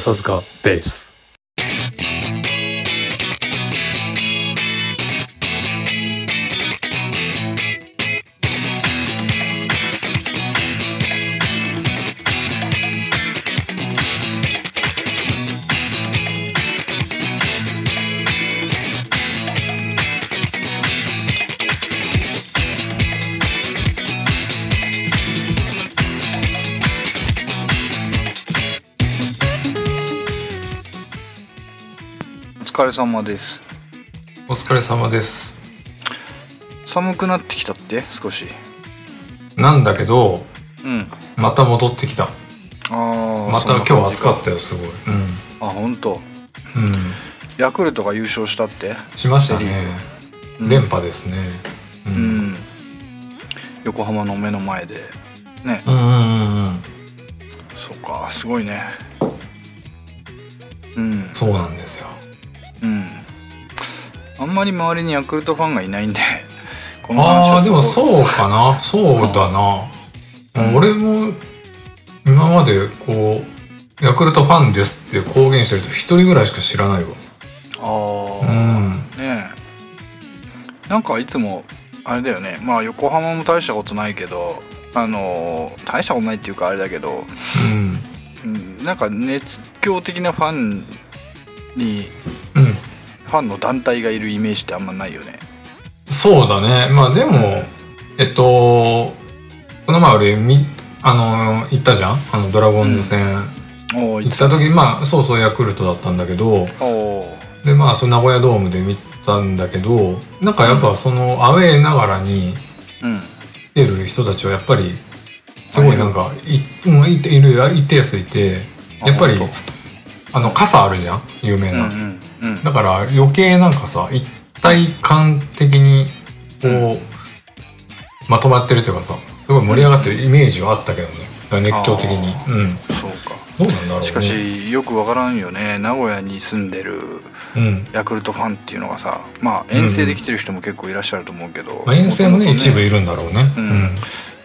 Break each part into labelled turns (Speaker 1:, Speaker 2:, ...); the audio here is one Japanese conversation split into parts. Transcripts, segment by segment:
Speaker 1: 笹塚ベース
Speaker 2: 様です。
Speaker 3: お疲れ様です。
Speaker 2: 寒くなってきたって？少し。
Speaker 3: なんだけど
Speaker 2: うん。
Speaker 3: また戻ってきた。
Speaker 2: ああ
Speaker 3: また今日暑かったよすごい。
Speaker 2: たあ本当。
Speaker 3: うん、うん、
Speaker 2: ヤクルトが優勝したって？
Speaker 3: しましたね。
Speaker 2: うん。
Speaker 3: 連覇ですね。う
Speaker 2: うん。ん横浜の目の前で。ね。
Speaker 3: うんうんうんうん。
Speaker 2: そうかすごいね。うん。
Speaker 3: そうなんですよ。
Speaker 2: うんあんまり周りにヤクルトファンがいないんで この話
Speaker 3: あ
Speaker 2: は
Speaker 3: あでもそうかな。そうだな、
Speaker 2: うん
Speaker 3: 俺も今までこうヤクルトファンですって公言してる人一人ぐらいしか知らないわ。
Speaker 2: ああ、
Speaker 3: うん。
Speaker 2: ねえ。なんかいつもあれだよね。まあ横浜も大したことないけどあのー大したことないっていうかあれだけど、
Speaker 3: うん。
Speaker 2: うん、なんか熱狂的なファンに
Speaker 3: うん
Speaker 2: ファンの団体がいるイメージってあんまないよね。
Speaker 3: そうだね。まあでもえっとこの前俺みあの行ったじゃん？あのドラゴンズ戦、
Speaker 2: おお
Speaker 3: 行った時まあそうそうヤクルトだったんだけど。でまあその名古屋ドームで見たんだけどなんかやっぱそのアウェーながらに
Speaker 2: うん。
Speaker 3: 出る人たちはやっぱりすごいなんかい,、うん、いている一定数いて
Speaker 2: あ
Speaker 3: やっぱり
Speaker 2: 本
Speaker 3: あの傘あるじゃん？有名な、
Speaker 2: うんうんうん。
Speaker 3: だから余計なんかさ一体感的にこう、まとまってるというかさすごい盛り上がってるイメージはあったけどね。熱狂的に。
Speaker 2: あ
Speaker 3: うん。
Speaker 2: そうか。
Speaker 3: どうなんだろうね。
Speaker 2: しかしよくわからんよね。名古屋に住んでる
Speaker 3: うん。
Speaker 2: ヤクルトファンっていうのがさまあ遠征で来てる人も結構いらっしゃると思うけど、
Speaker 3: まあ、遠征もね
Speaker 2: 元々
Speaker 3: 一部いるんだろうね。
Speaker 2: うん。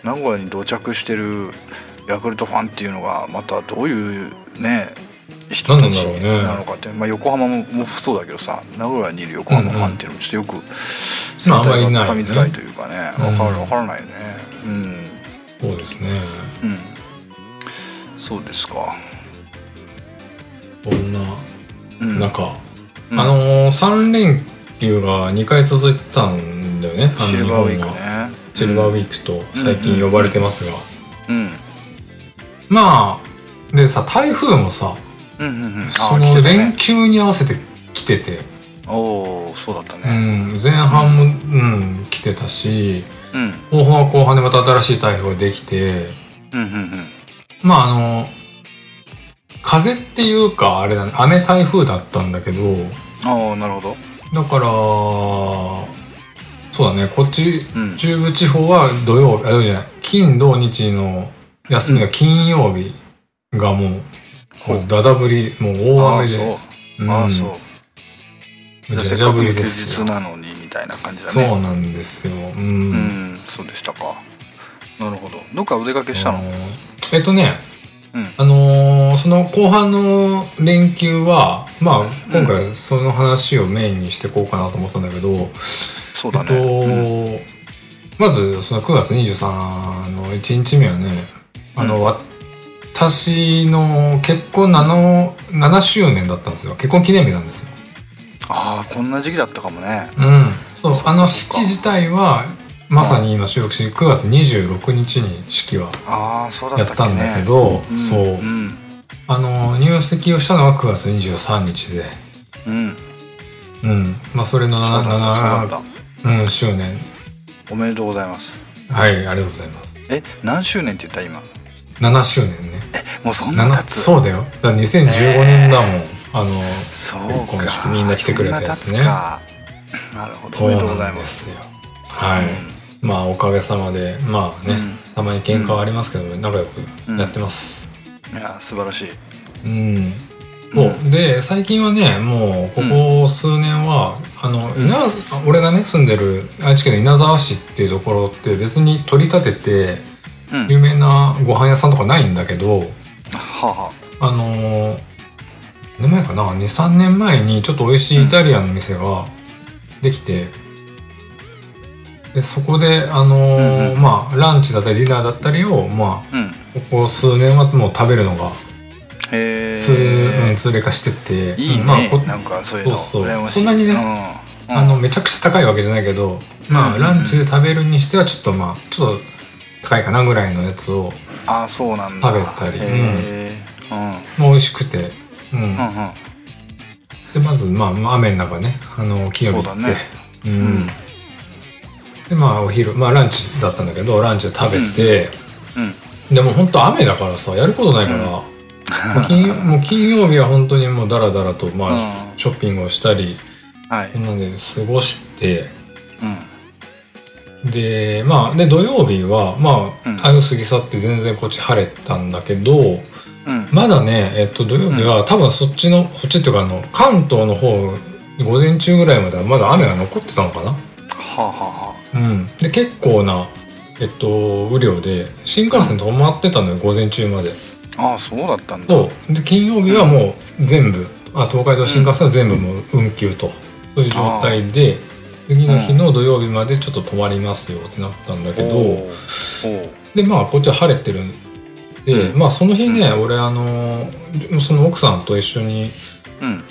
Speaker 2: 名古屋に到着してるヤクルトファンっていうのがまたどういうね人たち
Speaker 3: 何な
Speaker 2: のかって、まあ、横浜ももそうだけどさ名古屋にいる横浜ファンっていうのもちょっとよく
Speaker 3: まああんまりいない
Speaker 2: つかみづらいというかね
Speaker 3: うん。
Speaker 2: 分かる分からないよね。うん。
Speaker 3: そうですね。
Speaker 2: うん。そうですか。
Speaker 3: こんな
Speaker 2: うん。
Speaker 3: 中、
Speaker 2: うん。
Speaker 3: あのー、3連休が2回続いたんだよね。
Speaker 2: シルバーウィークね。
Speaker 3: シルバーウィークと最近呼ばれてますが、
Speaker 2: うん。
Speaker 3: まあでさ台風もさ
Speaker 2: うんうんうん。あ
Speaker 3: その連休に合わせて来てて、
Speaker 2: おおそうだった
Speaker 3: う
Speaker 2: ね
Speaker 3: ん、前半も、うん、来てたし
Speaker 2: うん。
Speaker 3: 後半は後半でまた新しい台風ができて
Speaker 2: うんうんうん。
Speaker 3: まああの風っていうかあれだね雨台風だったんだけど
Speaker 2: ああなるほど。
Speaker 3: だからそうだねこっち
Speaker 2: うん。
Speaker 3: 中部地方は土曜あ土曜じゃない金土日の休みが金曜日がもう
Speaker 2: ほう
Speaker 3: だだ降りもう大雨で。
Speaker 2: ああそう。
Speaker 3: うん。
Speaker 2: ああそう。
Speaker 3: めちゃ
Speaker 2: なのにみたいな感じだね。
Speaker 3: そうなんですよ。うん、
Speaker 2: うんそうでしたか。なるほど。どっかお出かけしたの？
Speaker 3: えっとね
Speaker 2: うん。
Speaker 3: あのーその後半の連休はまあ今回その話をメインにしていこうかなと思ったんだけど、
Speaker 2: そうだ
Speaker 3: えっと、
Speaker 2: ね
Speaker 3: まずその9月23の1日目はねあの、私の結婚 7, 7周年だったんですよ。結婚記念日なんですよ。
Speaker 2: ああこんな時期だったかもね。
Speaker 3: うん、そう。あの式自体はまさに今収録し9月26日に式は
Speaker 2: ああそうだ
Speaker 3: やったんだけど、
Speaker 2: ん
Speaker 3: そう。
Speaker 2: うん
Speaker 3: あの入籍をしたのは9月23日で、
Speaker 2: うん。
Speaker 3: うん、まあそれの
Speaker 2: そうだったそうだっ
Speaker 3: 7、うん、周年。
Speaker 2: たおめでとうございます。
Speaker 3: はいありがとうございます。
Speaker 2: え何周年って言った今
Speaker 3: ？7周年ね
Speaker 2: もうそんな経つ
Speaker 3: そうだよ。だから2015年だもん、あの
Speaker 2: そうか。
Speaker 3: みんな来てくれたやつね。
Speaker 2: なるほどおめでとうございます
Speaker 3: そうなんですよ。はい、まあおかげさまでまあね、
Speaker 2: うん。
Speaker 3: たまに喧嘩はありますけど、仲良くやってます。
Speaker 2: いや素晴らしい。
Speaker 3: うん、そう。で最近はねもうここ数年は、あの稲俺がね住んでる愛知県の稲沢市っていうところって別に取り立てて
Speaker 2: うん。
Speaker 3: 有名なご飯屋さんとかないんだけど
Speaker 2: はあは
Speaker 3: あ。の年前かな？23年前にちょっと美味しいイタリアンの店ができて、でそこであのー
Speaker 2: うんうん。
Speaker 3: まあランチだったりディナーだったりをまあ
Speaker 2: うん。
Speaker 3: ここ数年はもう食べるのが通,、うん、通例化してて
Speaker 2: いいね、
Speaker 3: うんまあこ
Speaker 2: なんかそういうの。
Speaker 3: そうそんなにね
Speaker 2: うん。
Speaker 3: あのめちゃくちゃ高いわけじゃないけど、まあ、
Speaker 2: うんうんうん。
Speaker 3: ランチで食べるにしてはちょっとまあちょっと高いかなぐらいのやつを、
Speaker 2: あそうなんだ。
Speaker 3: 食べたり。
Speaker 2: うん
Speaker 3: 美味しくて、うん。
Speaker 2: うん
Speaker 3: でまずまあまあ雨の中ねあの金曜日行って。
Speaker 2: そうだね。
Speaker 3: うん。
Speaker 2: うん。
Speaker 3: でまあお昼まあランチだったんだけどランチを食べて、
Speaker 2: うん
Speaker 3: でも本当雨だからさやることないから、もう金曜もう金曜日は本当にもうダラダラとまあ、
Speaker 2: うん。
Speaker 3: ショッピングをしたり。
Speaker 2: はい。
Speaker 3: こんなんで過ごして。
Speaker 2: うん。
Speaker 3: でまあで土曜日はま
Speaker 2: うん。
Speaker 3: あ台風過ぎ去って全然こっち晴れたんだけど。
Speaker 2: うん
Speaker 3: まだねえっと土曜日は多分そっちのそっちっていうかあの関東の方午前中ぐらいまではまだ雨が残ってたのかな。
Speaker 2: はあはあは
Speaker 3: うん。で結構なえっと雨量で新幹線止まってたのよ午前中まで。
Speaker 2: ああそうだったんだ。
Speaker 3: そう。で金曜日はもう全部あ東海道新幹線は全部もう運休とそういう状態で次の日の土曜日までちょっと止まりますよってなったんだけど、でまあこっちは晴れてるんで、まあその日ね、俺あのーその奥さんと一緒に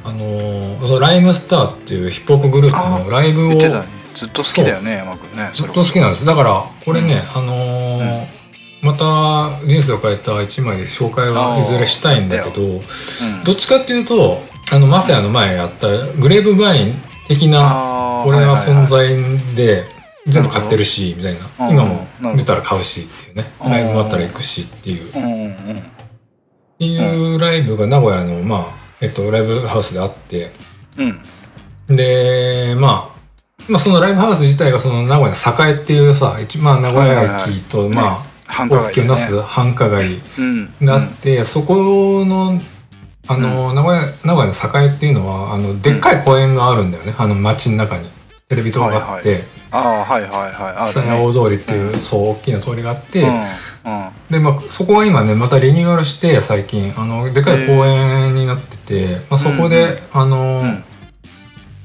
Speaker 3: あのーそのライムスターっていうヒップホップグループのライブをず
Speaker 2: 言っと好きだよね山君ね
Speaker 3: っと好きなんです。だからこれね、あのーまた人生を変えた一枚で紹介はいずれしたいんだけど
Speaker 2: うん。
Speaker 3: どっちかっていうとあのマサヤの前やったグレープバイン的な
Speaker 2: あー
Speaker 3: これは存在で全部買ってるしみたいな。
Speaker 2: うん
Speaker 3: 今も出たら買うしっていうね。
Speaker 2: うん
Speaker 3: ライブもあったら行くしっていう。
Speaker 2: うんうんうん
Speaker 3: っていうライブが名古屋の、まあ、えっと、ライブハウスであって、
Speaker 2: うん。
Speaker 3: で、まあ、まあ、そのライブハウス自体がその名古屋の栄っていうさ、一まあ、名古屋駅と、まあ、大きくなす繁華街
Speaker 2: うん
Speaker 3: があって、そこの、あの、名古屋、名古屋の栄っていうのは、あの、でっかい公園があるんだよね、あの街の中に。テレビ塔があって、
Speaker 2: ああはいはいはい。あ
Speaker 3: 草屋大通りっていう、そう、大きな通りがあって、
Speaker 2: うんうん。
Speaker 3: で、まあ、そこは今ねまたリニューアルして最近。あのでかい公園になってて、まあ、そこで、あの、
Speaker 2: うん。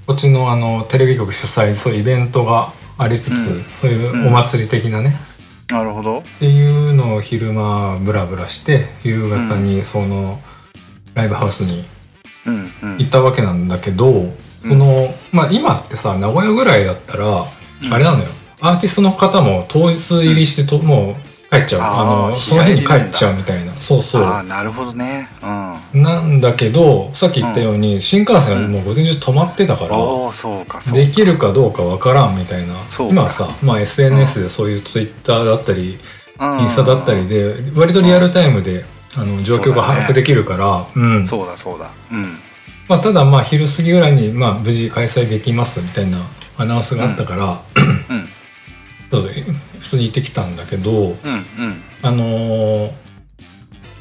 Speaker 3: こっちのあのテレビ局主催そういうイベントがありつつ、
Speaker 2: うん。
Speaker 3: そういうお祭り的なね、
Speaker 2: なるほど。
Speaker 3: っていうのを昼間ブラブラして夕方にそのライブハウスに
Speaker 2: うんうん。
Speaker 3: 行ったわけなんだけど、そのまあ今ってさ名古屋ぐらいだったら、あれなのよ。アーティストの方も当日入りしてと、もう帰っちゃう。
Speaker 2: あ
Speaker 3: のその日に帰っちゃうみたいな。そうそう。
Speaker 2: ああなるほどね。うん。
Speaker 3: なんだけどさっき言ったように、新幹線はもう午前中止まってたから、できるかどうかわからんみたいな。
Speaker 2: そうか。
Speaker 3: 今はさ、まあ、SNS でそういうツイッターだったり、
Speaker 2: うん。
Speaker 3: インスタだったりで割とリアルタイムで、あの状況が把握できるからうん。
Speaker 2: そうだそうだ。うん。
Speaker 3: まあ、ただまあ昼過ぎぐらいに、まあ、無事開催できますみたいなアナウンスがあったから、
Speaker 2: うん。
Speaker 3: そう普通に行ってきたんだけど
Speaker 2: うんうん。
Speaker 3: あのー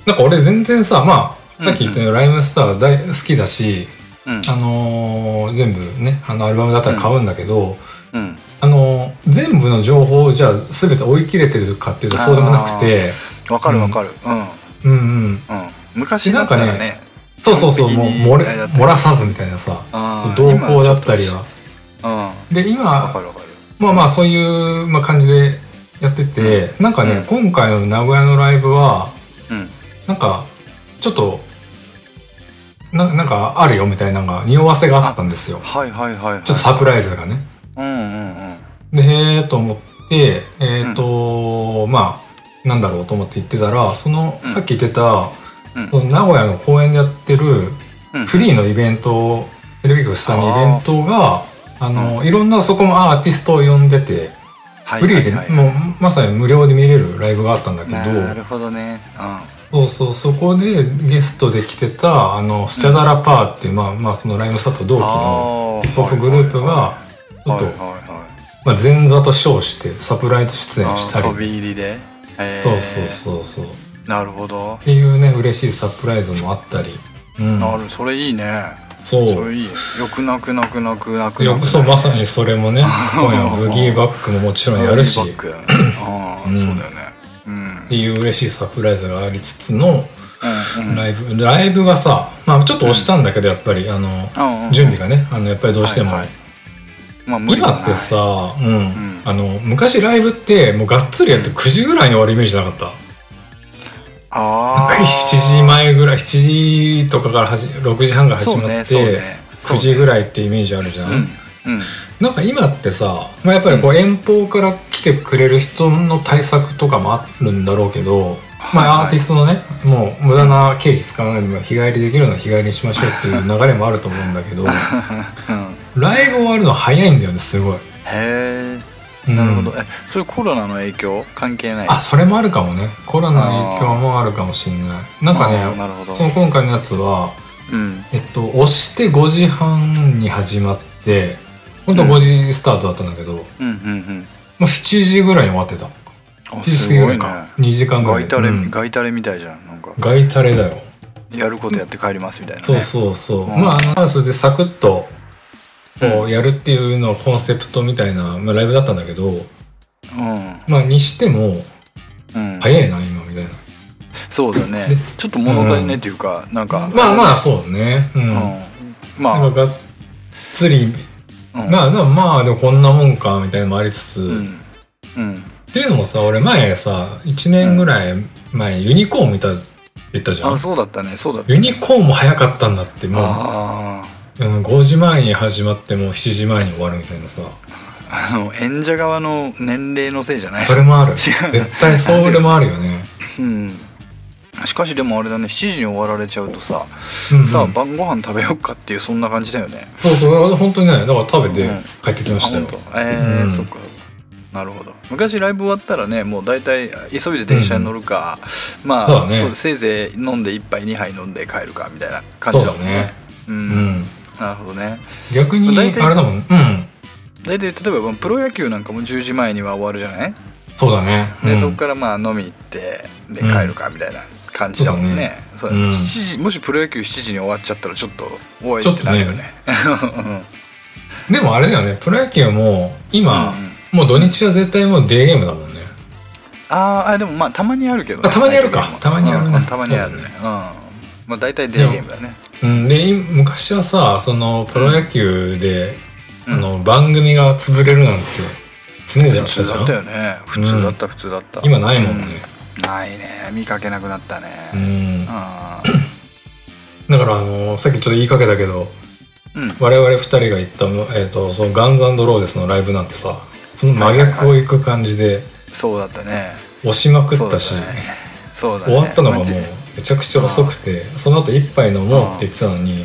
Speaker 3: なんか俺全然さまあさっき言ったようにライムスター大好きだし、
Speaker 2: うん。
Speaker 3: あのー全部ねあのアルバムだったら買うんだけど、
Speaker 2: うん。
Speaker 3: あのー全部の情報をじゃあ全て追い切れてるかっていうとそうでもなくて
Speaker 2: わかるわかる。うん。うん
Speaker 3: うん。うん。
Speaker 2: 昔だったらね
Speaker 3: そうそうそうもう漏れ漏らさずみたいなさ動向だったりは。で今まあまあそういう、まあ、感じでやってて、なんかね、
Speaker 2: うん。
Speaker 3: 今回の名古屋のライブは
Speaker 2: うん。
Speaker 3: なんかちょっとななんかあるよみたいなのが匂わせがあったんですよ。
Speaker 2: はいはいはいはい。
Speaker 3: ちょっとサプライズがね。
Speaker 2: うんうんうん。
Speaker 3: でへえと思ってえっ、と、まあなんだろうと思って言ってたらその、
Speaker 2: うん。
Speaker 3: さっき言ってた
Speaker 2: うん。
Speaker 3: その名古屋の公園でやってる
Speaker 2: うん。
Speaker 3: フリーのイベントテレビ局下のイベントがあの、いろんなそこもアーティストを呼んでて
Speaker 2: はい
Speaker 3: フリーで、もうまさに無料で見れるライブがあったんだけど
Speaker 2: なるほどね。
Speaker 3: そうそうそこでゲストで来てたあのスチャダラパーっていう、まあまあそのライムスターと同期の
Speaker 2: ヒ
Speaker 3: ヒップホップグループがちょっと、まあ、前座と称してサプライズ出演したり。
Speaker 2: 飛び入りで。へー。
Speaker 3: そうそうそうそう。っ
Speaker 2: なるほど。
Speaker 3: ていうね嬉しいサプライズもあったり、うん、
Speaker 2: なるそれいいね
Speaker 3: そう。
Speaker 2: よ。くなくなくなくなく
Speaker 3: よくそうまさにそれもね。ブギーバックももちろんやるし。
Speaker 2: ああ、
Speaker 3: うん。
Speaker 2: そうだよね。うん。
Speaker 3: ていう嬉しいサプライズがありつつの
Speaker 2: うんうん。
Speaker 3: ライブライブがさ、ままあちょっと押したんだけどやっぱりあの
Speaker 2: うんうん
Speaker 3: 準備がね。あのやっぱりどうしても、
Speaker 2: はいはい。まあ
Speaker 3: 今ってさ、うん。
Speaker 2: ん。
Speaker 3: あの昔ライブってもうがっつりやって9時ぐらいに終わるイメージなかった、
Speaker 2: ああ
Speaker 3: 7時前ぐらい7時とかから始6時半から始まって、
Speaker 2: ねね。
Speaker 3: 9時ぐらいってイメージあるじゃん、
Speaker 2: うんうん。
Speaker 3: なんか今ってさ、まあ、やっぱりこう遠方から来てくれる人の対策とかもあるんだろうけど、ま
Speaker 2: はいはい。
Speaker 3: あアーティストのねもう無駄な経費使わないで日帰りできるのは日帰りにしましょうっていう流れもあると思うんだけど
Speaker 2: うん。
Speaker 3: ライブ終わるの早いんだよねすごい。
Speaker 2: へえ
Speaker 3: うん
Speaker 2: なるほど。えそれコロナの影響関係ない？
Speaker 3: あそれもあるかもね。コロナの影響もあるかもしんない。なんかねその今回のやつは
Speaker 2: うん。
Speaker 3: えっと押して5時半に始まって本当は5時スタートだったんだけど、も
Speaker 2: うんうん。
Speaker 3: う7時ぐらいに終わってた。
Speaker 2: うんあ
Speaker 3: 7時過ぎぐらい
Speaker 2: す
Speaker 3: か、
Speaker 2: ごい
Speaker 3: 2時間ぐらい。
Speaker 2: ガイタレ
Speaker 3: うん。
Speaker 2: ガイタレみたいじゃんなんか。
Speaker 3: ガイタレだよ。
Speaker 2: やることやって帰りますみたいなね。
Speaker 3: そうそうそう、
Speaker 2: うん。
Speaker 3: まああのハウスでサクッとこうやるっていうのをコンセプトみたいな、まあ、ライブだったんだけど
Speaker 2: うん。
Speaker 3: まあにしても
Speaker 2: うん。
Speaker 3: 早いな今みたいな。
Speaker 2: そうだね。
Speaker 3: で
Speaker 2: ちょっと物足りねっていうかなんか
Speaker 3: まあまあそうね。うん、
Speaker 2: うん。まあ。
Speaker 3: がっつり
Speaker 2: うん。
Speaker 3: まあまあでもこんなもんかみたいなのもありつつ、
Speaker 2: うん。うん。
Speaker 3: っていうのもさ俺前さ1年ぐらい前ユニコーン見た言ったじゃん。
Speaker 2: あそうだったねそうだった
Speaker 3: ユニコーンも早かったんだってもう、
Speaker 2: あ
Speaker 3: うん、5時前に始まってもう7時前に終わるみたいなさ。
Speaker 2: ああの演者側の年齢のせいじゃない？
Speaker 3: それもある。絶対それもあるよね、
Speaker 2: うん。しかしでもあれだね7時に終わられちゃうとさ、
Speaker 3: うんうん、
Speaker 2: さあ晩ご飯食べようかっていうそんな感じだよね。
Speaker 3: そうそう本当にねだから食べて
Speaker 2: うん。
Speaker 3: 帰ってきましたよ、
Speaker 2: あ本当。えー
Speaker 3: うん。
Speaker 2: そっか。なるほど。昔ライブ終わったらねもう大体急いで電車に乗るか、まあ
Speaker 3: そうだね。
Speaker 2: せいぜい飲んで1杯2杯飲んで帰るかみたいな感じ
Speaker 3: だ
Speaker 2: だもんね。
Speaker 3: ね
Speaker 2: う
Speaker 3: うん。ん
Speaker 2: なるほどね。
Speaker 3: 逆にあれだもん。うん。
Speaker 2: 大体例えばプロ野球なんかも10時前には終わるじゃない？
Speaker 3: そうだね。
Speaker 2: で、
Speaker 3: うん。
Speaker 2: そこからまあ飲み行ってで帰るかみたいな感じだもんね,、そう
Speaker 3: そうだねうん。
Speaker 2: 7時もしプロ野球7時に終わっちゃったらちょっとおいってなるよね。
Speaker 3: でもあれだよね。プロ野球も今、
Speaker 2: うん。うん
Speaker 3: もう土日は絶対もうデーゲームだもんね。
Speaker 2: あーあでもまあたまにあるけど、
Speaker 3: あたまにあるか。たまにあるね。
Speaker 2: うんたまにあるね。うん。まあ大体デーゲームだね
Speaker 3: うん、でい昔はさそのプロ野球で、
Speaker 2: うん。
Speaker 3: あの番組が潰れるなんて常でや
Speaker 2: 普
Speaker 3: ったじゃん？
Speaker 2: 通だったよね。普通だった普通だった。
Speaker 3: 今ないもんね、
Speaker 2: うん。ないね。見かけなくなったね。
Speaker 3: うん。
Speaker 2: あ
Speaker 3: だからあのさっきちょっと言いかけたけど
Speaker 2: ーうん。
Speaker 3: 我々二人が行った、えー、とそのガンズローデスのライブなんてさその真逆を行く感じで
Speaker 2: そうだったね。
Speaker 3: 押しまくったし、
Speaker 2: そうだね。ね。
Speaker 3: 終わったのがもうめちゃくちゃ遅くてその後一杯飲もうって言ってたのに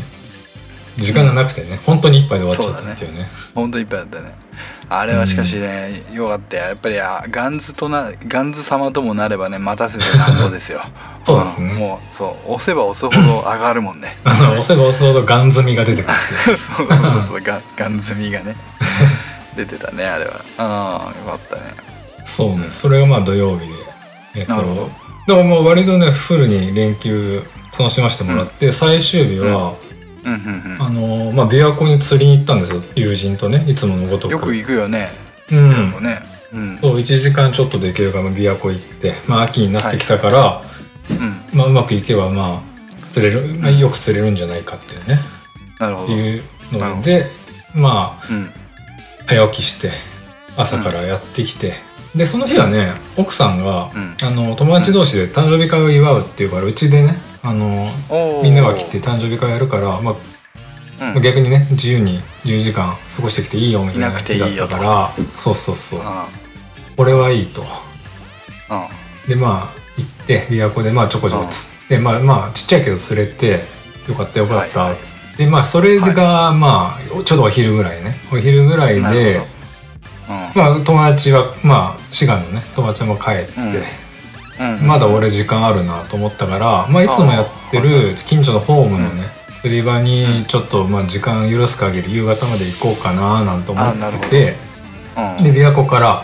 Speaker 3: 時間がなくてね本当に一杯で終わっちゃったっていうね。
Speaker 2: 本当いっぱいだったね。あれはしかしね、よかったよ。やっぱりあガンズとなガンズ様ともなればね待たせてなんぼですよ。
Speaker 3: そうですね。
Speaker 2: ん。もうそう。押せば押すほど上がるもんね。
Speaker 3: あの押せば押すほどガン積みが出てくるっていう。
Speaker 2: そうそうそうガンガン積みがね。出てたねあれは。ああよかったね。
Speaker 3: そうね、それがまあ土曜日でえっと
Speaker 2: なるほど
Speaker 3: だからもう割とねフルに連休楽しませてもらって、最終日は、
Speaker 2: うん。うん
Speaker 3: あのまあ琵琶湖に釣りに行ったんですよ。友人とねいつものごとく。
Speaker 2: うんよく行くよね。
Speaker 3: うん。
Speaker 2: ね。うん。
Speaker 3: そう1時間ちょっとできるから琵琶湖行ってまあ秋になってきたから、
Speaker 2: うん。
Speaker 3: まあうまくいけばまあ釣れる、まあ、よく釣れるんじゃないかっていうね。
Speaker 2: なるほど。
Speaker 3: いうのでまあ
Speaker 2: うん。
Speaker 3: 早起きして朝からやってきて、でその日はね奥さんが、
Speaker 2: うん。
Speaker 3: あの友達同士で誕生日会を祝うっていうからうちでねあのみんなが来て誕生日会やるから、まあ
Speaker 2: うん。
Speaker 3: 逆にね自由に10時間過ごしてきていいよみたいな日だったからそうそうそう。
Speaker 2: あ
Speaker 3: これはいいと。
Speaker 2: あ
Speaker 3: でまあ行って琵琶湖でまあちょこちょこ釣ってまあまあちっちゃいけど釣れてよかったよかった
Speaker 2: はいはい。
Speaker 3: っつって、まあそれがまあちょうどお昼ぐらいね。お昼ぐらいでまあ友達はまあ滋賀のね友達も帰って、
Speaker 2: うん。うん。
Speaker 3: まだ俺時間あるなと思ったから、まあ、いつもやってる近所のホームのね、釣り場にちょっとまあ時間許す限り夕方まで行こうかななんて思ってて
Speaker 2: うん。
Speaker 3: で琵琶湖から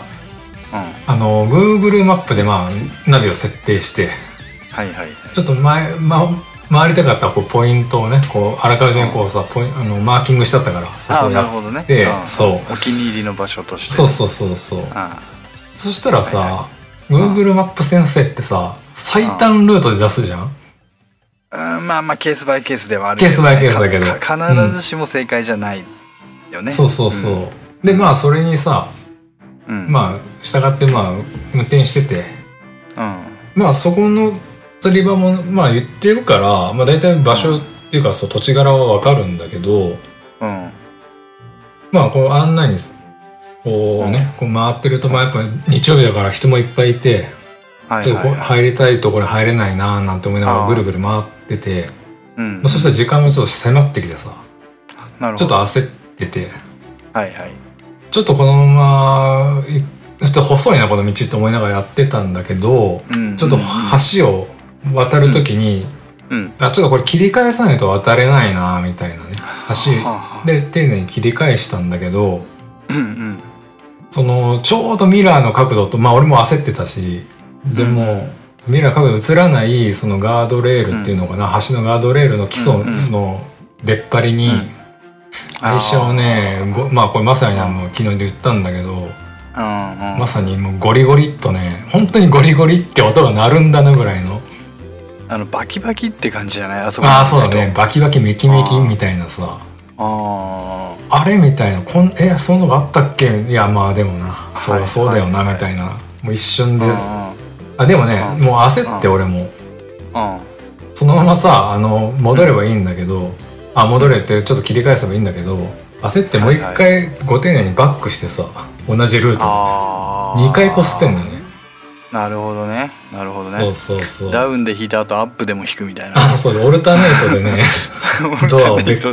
Speaker 2: うん。
Speaker 3: あの Google マップでまあナビを設定して
Speaker 2: はいはいはい。
Speaker 3: ちょっと前、ま、回りたかったこうポイントをねこうあらかじめこうさポイあのマーキングしちゃったからそこ
Speaker 2: あなるほどね。
Speaker 3: て
Speaker 2: うん。
Speaker 3: そう。
Speaker 2: お気に入りの場所として。
Speaker 3: そうそうそうそう。
Speaker 2: あ
Speaker 3: そしたらさ、
Speaker 2: はいは
Speaker 3: Google マップ先生ってさ最短ルートで出すじゃん？
Speaker 2: うん。まあまあケースバイケースではある
Speaker 3: ケースバイケースだけど。
Speaker 2: か必ずしも正解じゃないよね、
Speaker 3: そうそうそう、でまあそれにさ
Speaker 2: うん、
Speaker 3: まあ従ってまあ運転してて。
Speaker 2: あ
Speaker 3: まあそこの釣り場もまあ言ってるから、まあ、大体場所っていうかそう土地柄はわかるんだけど
Speaker 2: うん。うん
Speaker 3: まあこう案内にこうね、こう回ってるとまあやっぱ日曜日だから人もいっぱいいて
Speaker 2: はいはいはい。
Speaker 3: 入りたいところ入れないなーなんて思いながらぐるぐる回ってて
Speaker 2: うん。
Speaker 3: まあそしたら時間もちょっと迫ってきてさ
Speaker 2: なるほど。
Speaker 3: ちょっと焦ってて
Speaker 2: はいはい。
Speaker 3: ちょっとこのままいちょっと細いなこの道って思いながらやってたんだけど
Speaker 2: うん
Speaker 3: ちょっと橋を渡る時に、
Speaker 2: うん。
Speaker 3: あちょっとこれ切り返さないと渡れないなみたいなね。橋で丁寧に切り返したんだけど
Speaker 2: うんうん。
Speaker 3: そのちょうどミラーの角度とまあ俺も焦ってたしでも、ミラーの角度映らないそのガードレールっていうのかな、橋のガードレールの基礎の出っ張りに、
Speaker 2: うん。
Speaker 3: 愛車をねごまあこれまさにあの昨日言ったんだけど
Speaker 2: うんうん。
Speaker 3: まさにもうゴリゴリっとね本当にゴリゴリって音が鳴るんだなぐらいの
Speaker 2: あのバキバキって感じじゃない？あそこ
Speaker 3: ああそうだね。バキバキメキメキみたいなさ。
Speaker 2: あ
Speaker 3: あれみたいな。こんえそんなのがあったっけ？いやまあでもな。そうだ
Speaker 2: はい
Speaker 3: そうだよな
Speaker 2: はい
Speaker 3: みたいな。もう一瞬で。
Speaker 2: あ
Speaker 3: あでもね
Speaker 2: うん
Speaker 3: もう焦って俺も。
Speaker 2: うん
Speaker 3: そのままさあの戻ればいいんだけどあ戻れってちょっと切り返せばいいんだけど焦ってもう一回ご丁寧にバックしてさ同じルート
Speaker 2: あ
Speaker 3: 2回こすってんのよね。
Speaker 2: なるほどねなるほど
Speaker 3: そう
Speaker 2: ね
Speaker 3: そうそう。
Speaker 2: ダウンで引いた後アップでも引くみたいな。
Speaker 3: あそうでオルタネートでね ドアをべっこ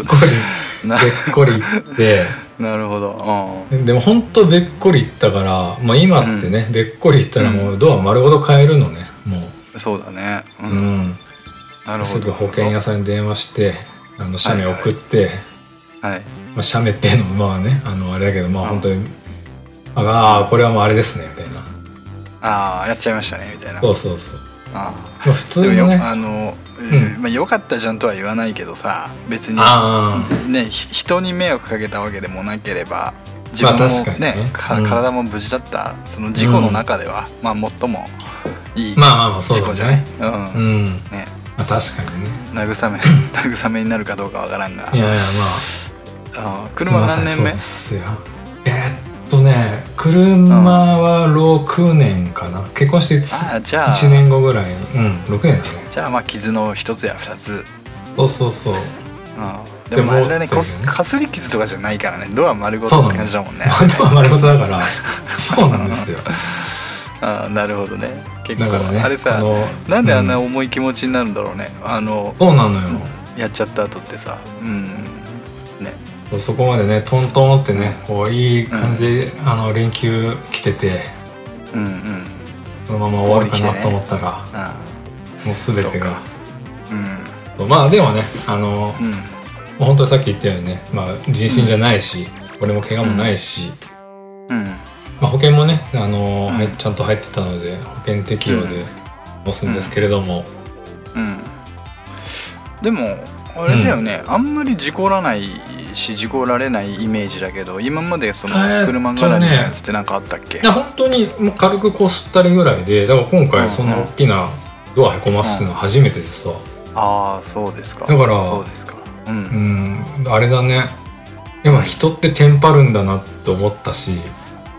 Speaker 3: り
Speaker 2: な
Speaker 3: べっこりいって。
Speaker 2: なるほど。
Speaker 3: でも本当べっこりいったから、まあ、今ってね、べっこりいったらもうドア丸ごと変えるのねも
Speaker 2: う。んそうだね。う
Speaker 3: う、うん。
Speaker 2: なるほど。
Speaker 3: すぐ保険屋さんに電話してあの写メ送って、
Speaker 2: はい。
Speaker 3: まあ、写メっていうのもまあねあのあれだけどまあ
Speaker 2: うん。
Speaker 3: 本当に「ああこれはもうあれですね」みたいな
Speaker 2: ああやっちゃいましたねみたいな。
Speaker 3: そうそうそう、
Speaker 2: あ
Speaker 3: まあ、普通のね。
Speaker 2: あの、
Speaker 3: ん。
Speaker 2: まあよかったじゃんとは言わないけどさ別に
Speaker 3: あ
Speaker 2: ねひ人に迷惑かけたわけでもなければ自分も
Speaker 3: ね。
Speaker 2: ねか
Speaker 3: うん。
Speaker 2: 体も無事だったその事故の中では、まあ最もいい
Speaker 3: まあまあまあそうだね。
Speaker 2: 事故じゃない、うん。
Speaker 3: あうん。
Speaker 2: ね。
Speaker 3: まあ確かにね。
Speaker 2: 慰め 慰めになるかどうかわからんが。
Speaker 3: いやいやまあ。
Speaker 2: 車
Speaker 3: まさにそう
Speaker 2: 何年目
Speaker 3: えーっとね車は6年かな。結婚してつ？
Speaker 2: あーじゃあ。
Speaker 3: 1年後ぐらい。にうん6年だね。
Speaker 2: じゃあまあ傷の一つや二つ、
Speaker 3: そうそうそう。
Speaker 2: うん、でもあれだねこすかすり傷とかじゃないからね。ドア丸ごとって感じだもんね。
Speaker 3: ドア丸ごとだから。そうなんですよ。
Speaker 2: あーなるほどね。結構
Speaker 3: ね
Speaker 2: あれさなんであんな
Speaker 3: うん。
Speaker 2: 重い気持ちになるんだろうね。あの
Speaker 3: そうなのよ。
Speaker 2: やっちゃった後ってさ。うん。ね
Speaker 3: そこまでねトントンってねこういい感じで、あの連休来てて
Speaker 2: うんうん。
Speaker 3: そのまま終わるかなと思ったら、
Speaker 2: あ
Speaker 3: もう全てが。
Speaker 2: ーうん。
Speaker 3: まあでもねあの
Speaker 2: うん。
Speaker 3: もう本当にさっき言ったようにね、まあ、人身じゃないし、俺も怪我もないし、
Speaker 2: うん。
Speaker 3: まあ、保険もね、あの
Speaker 2: うん。
Speaker 3: はいちゃんと入ってたので保険適用で押すんですけれども、
Speaker 2: うん。でもあれだよね、あんまり事故らないし事故られないイメージだけど今までその車絡みのやつって何かあったっけ、
Speaker 3: いや本当にもう軽くこすったりぐらいでだから今
Speaker 2: うん
Speaker 3: 回そん。な大きなドアへこますのは初めてでさ、
Speaker 2: ああそうですか。
Speaker 3: だから
Speaker 2: そうですか。うん。
Speaker 3: うんあれだね。やっぱ人ってテンパるんだなって思ったし、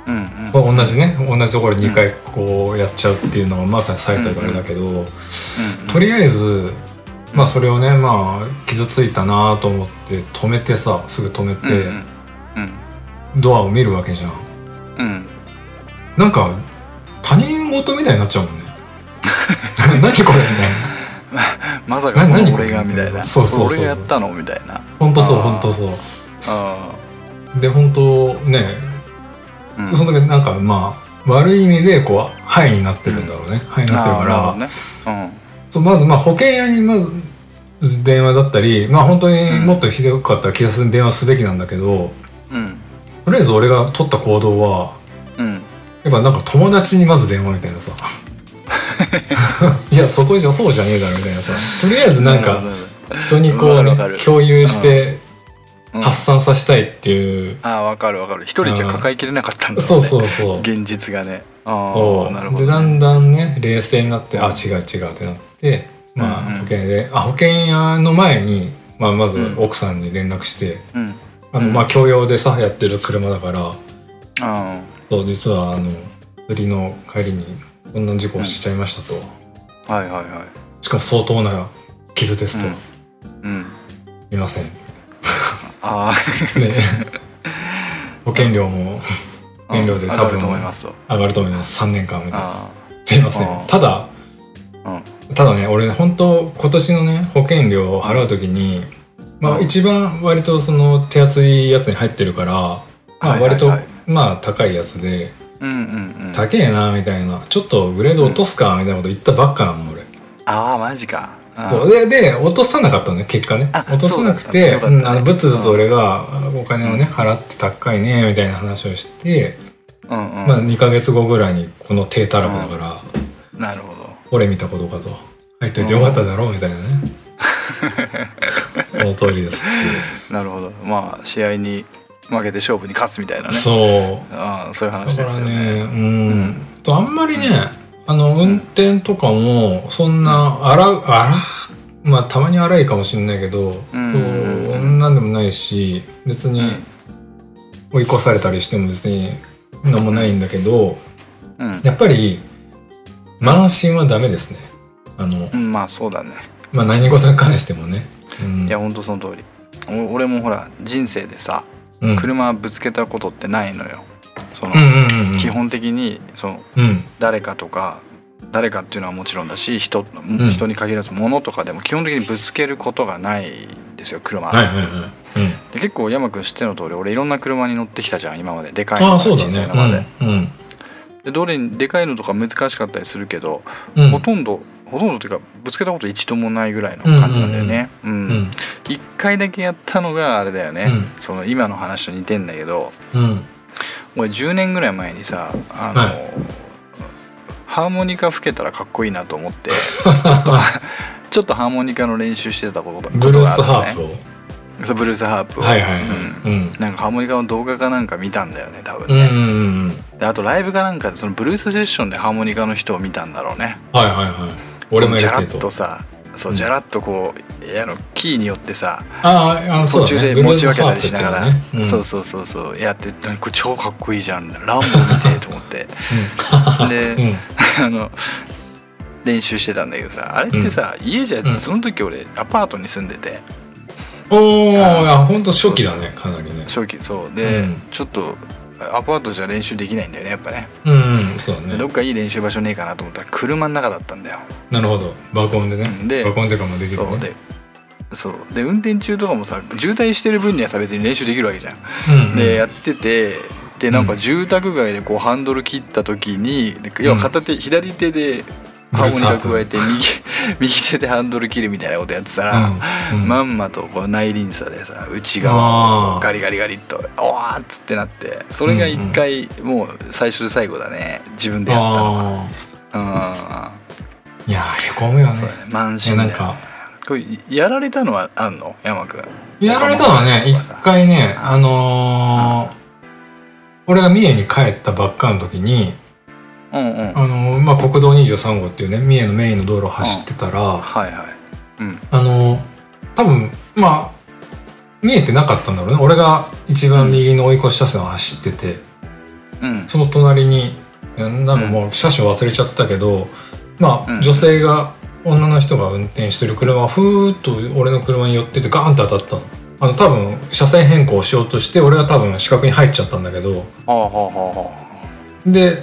Speaker 2: うんうん。
Speaker 3: まあ同じね同じところ2回こうやっちゃうっていうのがまさに最たるあれだけど、とりあえずまあそれをねまあ傷ついたなと思って止めてさすぐ止めて、
Speaker 2: うんうん。
Speaker 3: ドアを見るわけじゃん。
Speaker 2: うん。うん
Speaker 3: なんか他人事みたいになっちゃうもんね。何これみたいな。
Speaker 2: まさか俺がみたいな。
Speaker 3: そうそうそう
Speaker 2: 俺がやったの？みたいな。
Speaker 3: ほんとそう
Speaker 2: あー。
Speaker 3: ほんとそう。
Speaker 2: あ
Speaker 3: で本当ね、
Speaker 2: ーうん。
Speaker 3: その時なんかまあ悪い意味でこう「はい」になってるんだろうね「はい」になってるから、
Speaker 2: あーなるほどね
Speaker 3: そうまずまあ保険屋にまず電話だったりまあ本当にもっとひどかったら警察に電話すべきなんだけど、
Speaker 2: うん。うん
Speaker 3: とりあえず俺が取った行動は
Speaker 2: うん。
Speaker 3: やっぱなんか友達にまず電話みたいなさ。いやそこじゃそうじゃねえだろみたいなさ。とりあえずなんか人にこうね共有して
Speaker 2: うん。
Speaker 3: 発散させたいっていう、
Speaker 2: ああわかるわかる。一人じゃ抱えきれなかったんだろ
Speaker 3: そう
Speaker 2: うね
Speaker 3: そうそう
Speaker 2: 現実がね。あ
Speaker 3: そ
Speaker 2: あなる
Speaker 3: うでだ
Speaker 2: ほどね。
Speaker 3: んだんね冷静になってあ違う違うってなってまあ保険で、あ保険屋の前に、まあ、まず
Speaker 2: うん。
Speaker 3: 奥さんに連絡して、
Speaker 2: うん。
Speaker 3: あのまあ共用でさやってる車だから
Speaker 2: あ
Speaker 3: そう実はあの釣りの帰りにこんな事故をしちゃいましたと、
Speaker 2: あはいはいはい。
Speaker 3: しかも相当な傷ですと、
Speaker 2: うん。
Speaker 3: すいません。
Speaker 2: あ
Speaker 3: ね。保険料も
Speaker 2: あ
Speaker 3: 燃料で多分
Speaker 2: 上がると思いますと。
Speaker 3: 上がると思います。3年間みたいな
Speaker 2: あ。
Speaker 3: すいません。ただただね俺ね本当今年のね保険料を払う時にまあ
Speaker 2: うん。
Speaker 3: 一番割とその手厚いやつに入ってるからまあ割と
Speaker 2: はい
Speaker 3: まあ高いやつで
Speaker 2: うんうんうん。
Speaker 3: 高えなみたいな。ちょっとグレード落とすかみたいなこと言ったばっかなの俺。
Speaker 2: ああマジか。あ
Speaker 3: そうでで落とさなかったのね結果ね。
Speaker 2: あ
Speaker 3: 落とさなくてあのブツブツ俺がお金をね払って高いねみたいな話をして
Speaker 2: うんうん。
Speaker 3: まあ2ヶ月後ぐらいにこの低たらくだから。
Speaker 2: なるほど
Speaker 3: 俺見たことかと。入っといてよかっただろうみたいなね。その通りです
Speaker 2: なるほど。まあ試合に負けて勝負に勝つみたいなね。
Speaker 3: そう。
Speaker 2: ああそういう
Speaker 3: だ
Speaker 2: 話ですよね。
Speaker 3: ねうん、とあんまりねあの運転とかもそんな荒う荒うまあたまに荒いかもしれないけど、
Speaker 2: うん。
Speaker 3: そうなんでもないし別に追い越されたりしても別に何もないんだけど
Speaker 2: うん。
Speaker 3: やっぱり慢心はダメですね。あの、
Speaker 2: うんまあそうだね。
Speaker 3: まあ何事に関してもね、うん、
Speaker 2: いやほんとその通り。お俺もほら人生でさ
Speaker 3: うん、
Speaker 2: 車ぶつけたことってないのよ。その
Speaker 3: うんうんうん
Speaker 2: 基本的にその
Speaker 3: うん。
Speaker 2: 誰かとか誰かっていうのはもちろんだし人,、
Speaker 3: ん。
Speaker 2: 人に限らず物とかでも基本的にぶつけることがないんですよ車、
Speaker 3: はいはいはい。
Speaker 2: で結構山君知っての通り俺いろんな車に乗ってきたじゃん今まで。でかいの
Speaker 3: うんああそうだ
Speaker 2: 小さいのまで、
Speaker 3: ねうん
Speaker 2: でどれにでかいのとか難しかったりするけど、
Speaker 3: うん。
Speaker 2: ほとんどほとんどっていうかぶつけたこと一度もないぐらいの感じなんだよね。うん。
Speaker 3: うん。
Speaker 2: 一回だけやったのがあれだよね、
Speaker 3: うん。
Speaker 2: その今の話と似てんだけど
Speaker 3: うん。
Speaker 2: 俺10年ぐらい前にさあの、
Speaker 3: はい。
Speaker 2: ハーモニカ吹けたらかっこいいなと思って ちょっとちょっとハーモニカの練習してたことことがあるのね。
Speaker 3: ハーフを。
Speaker 2: そうブルースハープを、
Speaker 3: はいはい
Speaker 2: うん。なんかハーモニカの動画かなんか見たんだよね多分ね、
Speaker 3: うんうんうん
Speaker 2: であとライブかなんかでそのブルースセッションでハーモニカの人を見たんだろうね。
Speaker 3: はいはいはい。俺も
Speaker 2: じゃらっ
Speaker 3: やってると
Speaker 2: とさそう
Speaker 3: うん。
Speaker 2: じゃらっとこうあのキーによってさ
Speaker 3: あーあそう
Speaker 2: 途中で持ち分けたりしながら、
Speaker 3: ブルースハープっていうのね
Speaker 2: そうそうそうそう。やってなんかこれ超かっこいいじゃん。ランボ見てと思って。で、
Speaker 3: うん。うん。
Speaker 2: あの練習してたんだけどさあれってさ、家じゃ、
Speaker 3: うん。
Speaker 2: その時俺アパートに住んでて。
Speaker 3: おおいや本当初期だねかなりね。
Speaker 2: 初期そう。で、
Speaker 3: うん。
Speaker 2: ちょっとアパートじゃ練習できないんだよねやっぱね。
Speaker 3: うんうんそうだね。
Speaker 2: でどっかいい練習場所ねえかなと思ったら車の中だったんだよ。
Speaker 3: なるほど。爆音でね。
Speaker 2: うんで
Speaker 3: 爆音でかもできるね。
Speaker 2: そうでそう。で運転中とかもさ渋滞してる分にはさ別に練習できるわけじゃん。
Speaker 3: うんうん。
Speaker 2: でやっててでなんか住宅街でこうハンドル切った時にで要は片手、左手でハーモニカ加えて右 右手でハンドル切るみたいなことやってたら、
Speaker 3: うんうん。
Speaker 2: まんまとこう内輪差でさ内側をガリガリガリっと「おわ!」っつってなってそれが一回もう最初で最後だね自分でやったのは。
Speaker 3: あ
Speaker 2: うん。
Speaker 3: ーいやーへこむよね。
Speaker 2: 満身だよね。
Speaker 3: いやなんか。
Speaker 2: これやられたのはあんの？山君。
Speaker 3: やられたのはね一回ねあのー俺が三重に帰ったばっかの時に
Speaker 2: うんうん。
Speaker 3: あのーまあ国道23号っていうね三重のメインの道路を走ってたら
Speaker 2: はいはい。うん。
Speaker 3: あの多分まあ見えてなかったんだろうね。俺が一番右の追い越し車線を走ってて、
Speaker 2: うん。
Speaker 3: その隣になんかもう車種忘れちゃったけど、まあ、
Speaker 2: うん
Speaker 3: 女性が女の人が運転してる車がふーっと俺の車に寄っててガーンって当たったの。あの多分車線変更しようとして俺が多分四角に入っちゃったんだけど。
Speaker 2: はあはあは
Speaker 3: で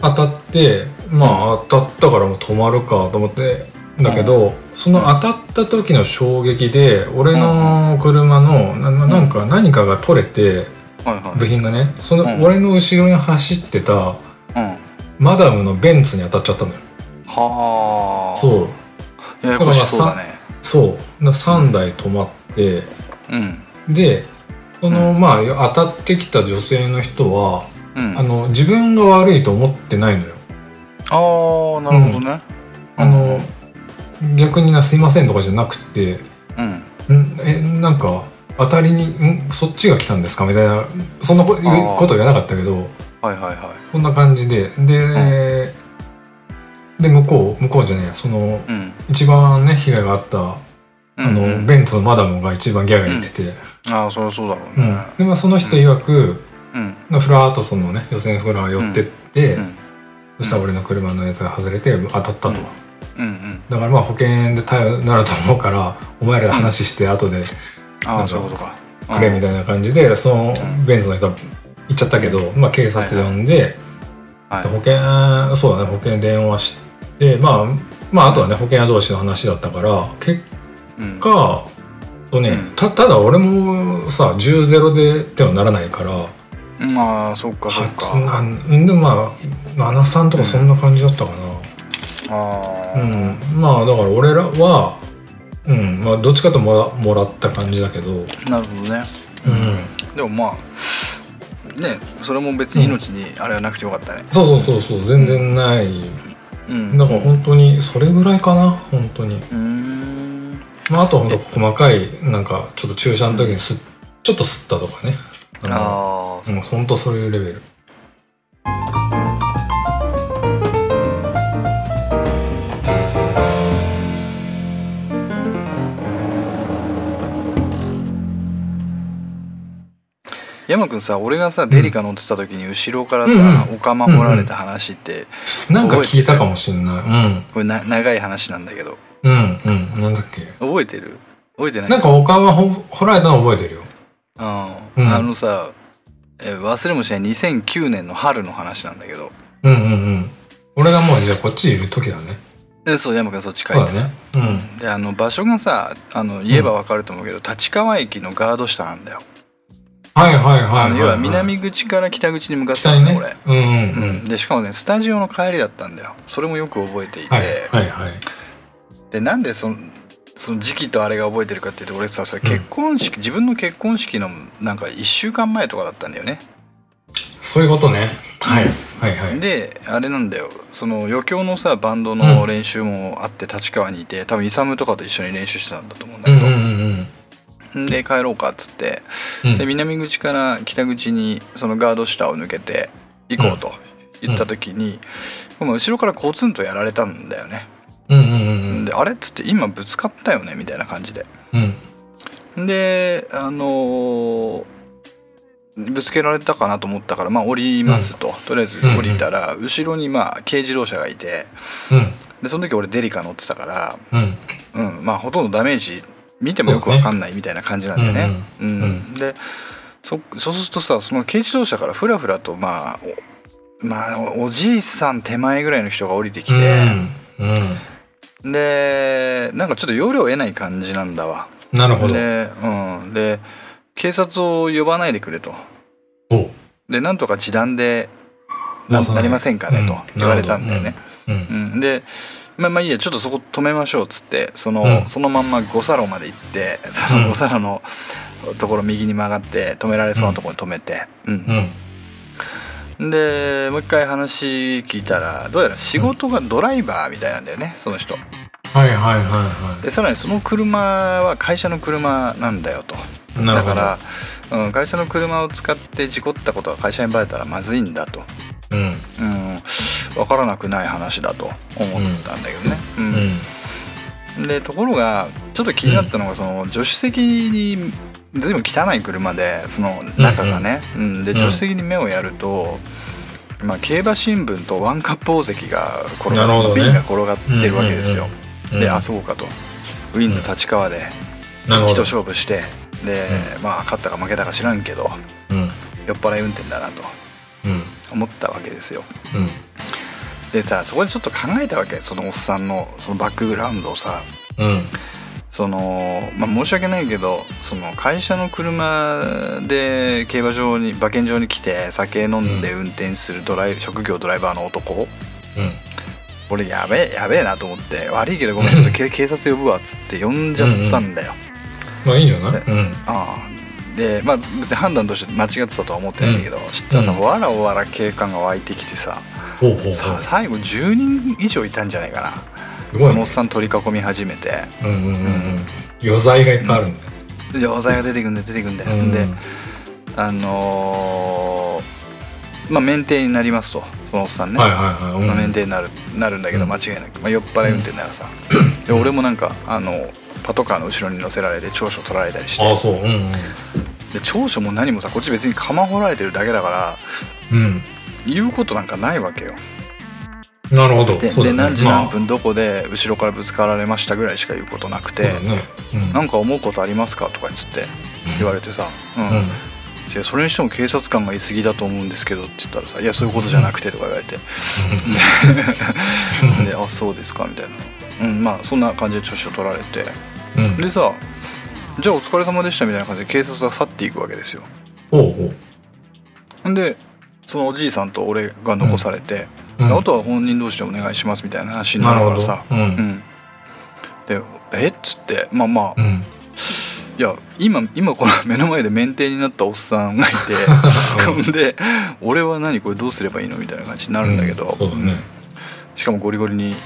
Speaker 3: 当たってまあ当たったからもう止まるかと思ってだけど、その当たった時の衝撃で俺の車のなななんか何かが取れて部品がねその
Speaker 2: うん。
Speaker 3: 俺の後ろに走ってた
Speaker 2: うん。
Speaker 3: マダムのベンツに当たっちゃったのよ。
Speaker 2: はあ。
Speaker 3: そう。
Speaker 2: ややこしそうだね。
Speaker 3: そう。だ3台止まって
Speaker 2: うん。
Speaker 3: でそのまあ当たってきた女性の人は
Speaker 2: うん。
Speaker 3: あの自分が悪いと思ってないのよ。
Speaker 2: ああなるほどね。
Speaker 3: あの逆にな「すいません」とかじゃなくて
Speaker 2: うん。
Speaker 3: ん？えなんか当たりにん？そっちが来たんですか？みたいなそんなこと言わなかったけど
Speaker 2: はいはいはい。
Speaker 3: こんな感じで。で、でで向こう向こうじゃねえや。その
Speaker 2: うん。
Speaker 3: 一番ね被害があったあの、
Speaker 2: うん。うん
Speaker 3: ベンツのマダムが一番ギャーギャー言ってて、
Speaker 2: ああそりゃそうだろうね。
Speaker 3: うん。でまあ、その人曰く、
Speaker 2: うん。
Speaker 3: ふらーっとそのね予選フラー寄ってって、
Speaker 2: うん。
Speaker 3: そしたら俺の車のやつが外れて当たったと、
Speaker 2: うんうん。
Speaker 3: だからまあ保険で対応なると思うから お前らで話して後でなんかくれみたいな感じでそのベンツの人は行っちゃったけど、まあ、警察呼んで、
Speaker 2: はい。
Speaker 3: 保険そうだね保険に電話してまあまああとはね保険屋同士の話だったから結
Speaker 2: うん。
Speaker 3: 果とね、
Speaker 2: うん。
Speaker 3: たただ俺もさ10ゼロでってはならないから
Speaker 2: まあそっかそっか。
Speaker 3: んでもまあ73とかそんな感じだったかな、
Speaker 2: ああ
Speaker 3: うんまあだから俺らはうんまあどっちかともらもらった感じだけど。うん
Speaker 2: なるほどね。でもまあねそれも別に命にあれはなくてよかったね。
Speaker 3: そうそうそうそう全然ない。
Speaker 2: うん。
Speaker 3: だから本当にそれぐらいかな本当に。
Speaker 2: うーん。
Speaker 3: まああとは本当細かいなんかちょっと注射の時にすちょっと吸ったとかねあの
Speaker 2: ああ
Speaker 3: うん本当そういうレベル。
Speaker 2: 山くんさ俺がさデリカ乗ってた時に後ろからさ、
Speaker 3: うんうん。
Speaker 2: お釜掘られた話って、
Speaker 3: なんか聞いたかもしんない。
Speaker 2: これな長い話なんだけど。
Speaker 3: うんうん。うんなんだっけ？
Speaker 2: 覚えてる？覚えてない？
Speaker 3: なんかお顔はほ掘られたの覚えてるよ。
Speaker 2: うん
Speaker 3: うん。
Speaker 2: あのさえ忘れもしない2009年の春の話なんだけど。
Speaker 3: うんうんうん。俺がもうじゃあこっちいる時だね。
Speaker 2: えそう山くんそっち帰って。
Speaker 3: ね。うん。
Speaker 2: であの場所がさあの言えば分かると思うけど、立川駅のガード下なんだよ、
Speaker 3: はいはいはいはい、
Speaker 2: 要は南口から北口に向かってたんだ、これ、
Speaker 3: うんうんうん。
Speaker 2: うん、でしかもねスタジオの帰りだったんだよ。それもよく覚えていて、
Speaker 3: はいはいはい
Speaker 2: でなんでそのその時期とあれが覚えてるかっていうと俺さそれ結婚式、自分の結婚式のなんか1週間前とかだったんだよね。
Speaker 3: そういうことね。はい。はいはい。
Speaker 2: であれなんだよ。その余興のさバンドの練習もあって立川にいて多分勇とかと一緒に練習してたんだと思うんだけ
Speaker 3: うんうんうん
Speaker 2: ど、で帰ろうかっつって。
Speaker 3: うん。
Speaker 2: で南口から北口にそのガード下を抜けて行こうと言った時に、まあ後ろからコツンとやられたんだよね。
Speaker 3: うんうんうん
Speaker 2: であれ？っつって今ぶつかったよね？みたいな感じで。
Speaker 3: うん。
Speaker 2: であのーぶつけられたかなと思ったからまあ降りますと、とりあえず降りたら後ろにまあ軽自動車がいて。
Speaker 3: うん。
Speaker 2: でその時俺デリカ乗ってたから、
Speaker 3: うん。
Speaker 2: うん、まあほとんどダメージ見てもよくわかんないみたいな感じなんでね。う
Speaker 3: うん
Speaker 2: ん。でそそうするとさその軽自動車からふらふらとまあおまあおじいさん手前ぐらいの人が降りてき
Speaker 3: うん。
Speaker 2: て、
Speaker 3: うん
Speaker 2: でなんかちょっと要領を得ない感じなんだわ。
Speaker 3: なるほど。
Speaker 2: で,、うん、で警察を呼ばないでくれと。でなんとか示談でなりませんかねと
Speaker 3: うん。
Speaker 2: 言われたんだよね。
Speaker 3: うん。
Speaker 2: うん、でまあまあいいやちょっとそこ止めましょうっつってその,、
Speaker 3: うん。
Speaker 2: そのまんま五差路まで行ってその五差路のところ右に曲がって止められそうなところに止めて、うん。
Speaker 3: うん
Speaker 2: でもう一回話聞いたらどうやら仕事がドライバーみたいなんだよねその人。
Speaker 3: はいはいはいは
Speaker 2: でさらにその車は会社の車なんだよと。
Speaker 3: いなるほど
Speaker 2: だから、うん、会社の車を使って事故ったことが会社にバレたらまずいんだと。
Speaker 3: うん
Speaker 2: うん、分からなくない話だと思ったんだけどね。う
Speaker 3: うん
Speaker 2: んでところがちょっと気になったのがその助手席に随分汚い車でその中がね、うん。で
Speaker 3: うん。
Speaker 2: 助手席に目をやると、まあ、競馬新聞とワンカップ大関が転がっ
Speaker 3: なるほどね。
Speaker 2: 瓶が転がってるわけですよ。
Speaker 3: うん
Speaker 2: であそうかと。ウィンズ立川で一勝負してで、まあ勝ったか負けたか知らんけど
Speaker 3: うん。
Speaker 2: 酔っ払い運転だなと
Speaker 3: うん。
Speaker 2: 思ったわけですよ。
Speaker 3: うん。
Speaker 2: でさそこでちょっと考えたわけ。そのおっさんのそのバックグラウンドをさ
Speaker 3: うん
Speaker 2: その、まあ、申し訳ないけどその会社の車で競馬場に馬券場に来て酒飲んで運転するドライ、職業ドライバーの男。俺やべえやべえなと思って悪いけどごめんちょっと警警察呼ぶわっつって呼んじゃったんだよ。
Speaker 3: まあいいんじゃない？うん。
Speaker 2: ああ。でまあ別に判断として間違ってたとは思ってないんだけど、知ったらさ、
Speaker 3: うん
Speaker 2: わらわら警官が湧いてきてさ最後10人以上いたんじゃないかな。
Speaker 3: すごい。ね
Speaker 2: そのおっさん取り囲み始めて。
Speaker 3: うんうんうんうん。余罪がいっぱいあるんだ。よ
Speaker 2: でお剤が出てくんだよ出てくんだよ、
Speaker 3: うん。
Speaker 2: であのーまあ免停になりますとそのおっさんね、
Speaker 3: はいはいはい、
Speaker 2: 免停になるなるんだけど
Speaker 3: うん。
Speaker 2: 間違いなく、まあ、酔っ払い運転ならさ、で俺もなんかあのパトカーの後ろに乗せられて調書取られたりして。
Speaker 3: ああそう。うんうん。
Speaker 2: で調書も何もさこっち別に釜掘られてるだけだから
Speaker 3: うん。
Speaker 2: 言うことなんかないわけよ
Speaker 3: なるほど。
Speaker 2: で
Speaker 3: ね。
Speaker 2: で何時
Speaker 3: まあ。
Speaker 2: 何分どこで後ろからぶつかられましたぐらいしか言うことなくて。
Speaker 3: ね。うん。
Speaker 2: なんか思うことありますかとかっつって言われてさ「うん、
Speaker 3: うん。
Speaker 2: いやそれにしても警察官がいすぎだと思うんですけど」って言ったらさ「いやそういうことじゃなくて」とか言われて「であそうですか」みたいな。うんまあそんな感じで調子を取られて。
Speaker 3: うん。
Speaker 2: でさ「じゃあお疲れ様でした」みたいな感じで警察が去っていくわけですよ。
Speaker 3: ほうほ
Speaker 2: んでそのおじいさんと俺が残されて、あとは本人同士でお願いしますみたいな話にな
Speaker 3: なる
Speaker 2: からさ。
Speaker 3: う
Speaker 2: うん。ん。でえ？っつってまあまあ。
Speaker 3: うん。
Speaker 2: いや今今この目の前で免停になったおっさんがいて。ほん。で俺は何これどうすればいいのみたいな感じになるんだけど、
Speaker 3: うんね。
Speaker 2: しかもゴリゴリに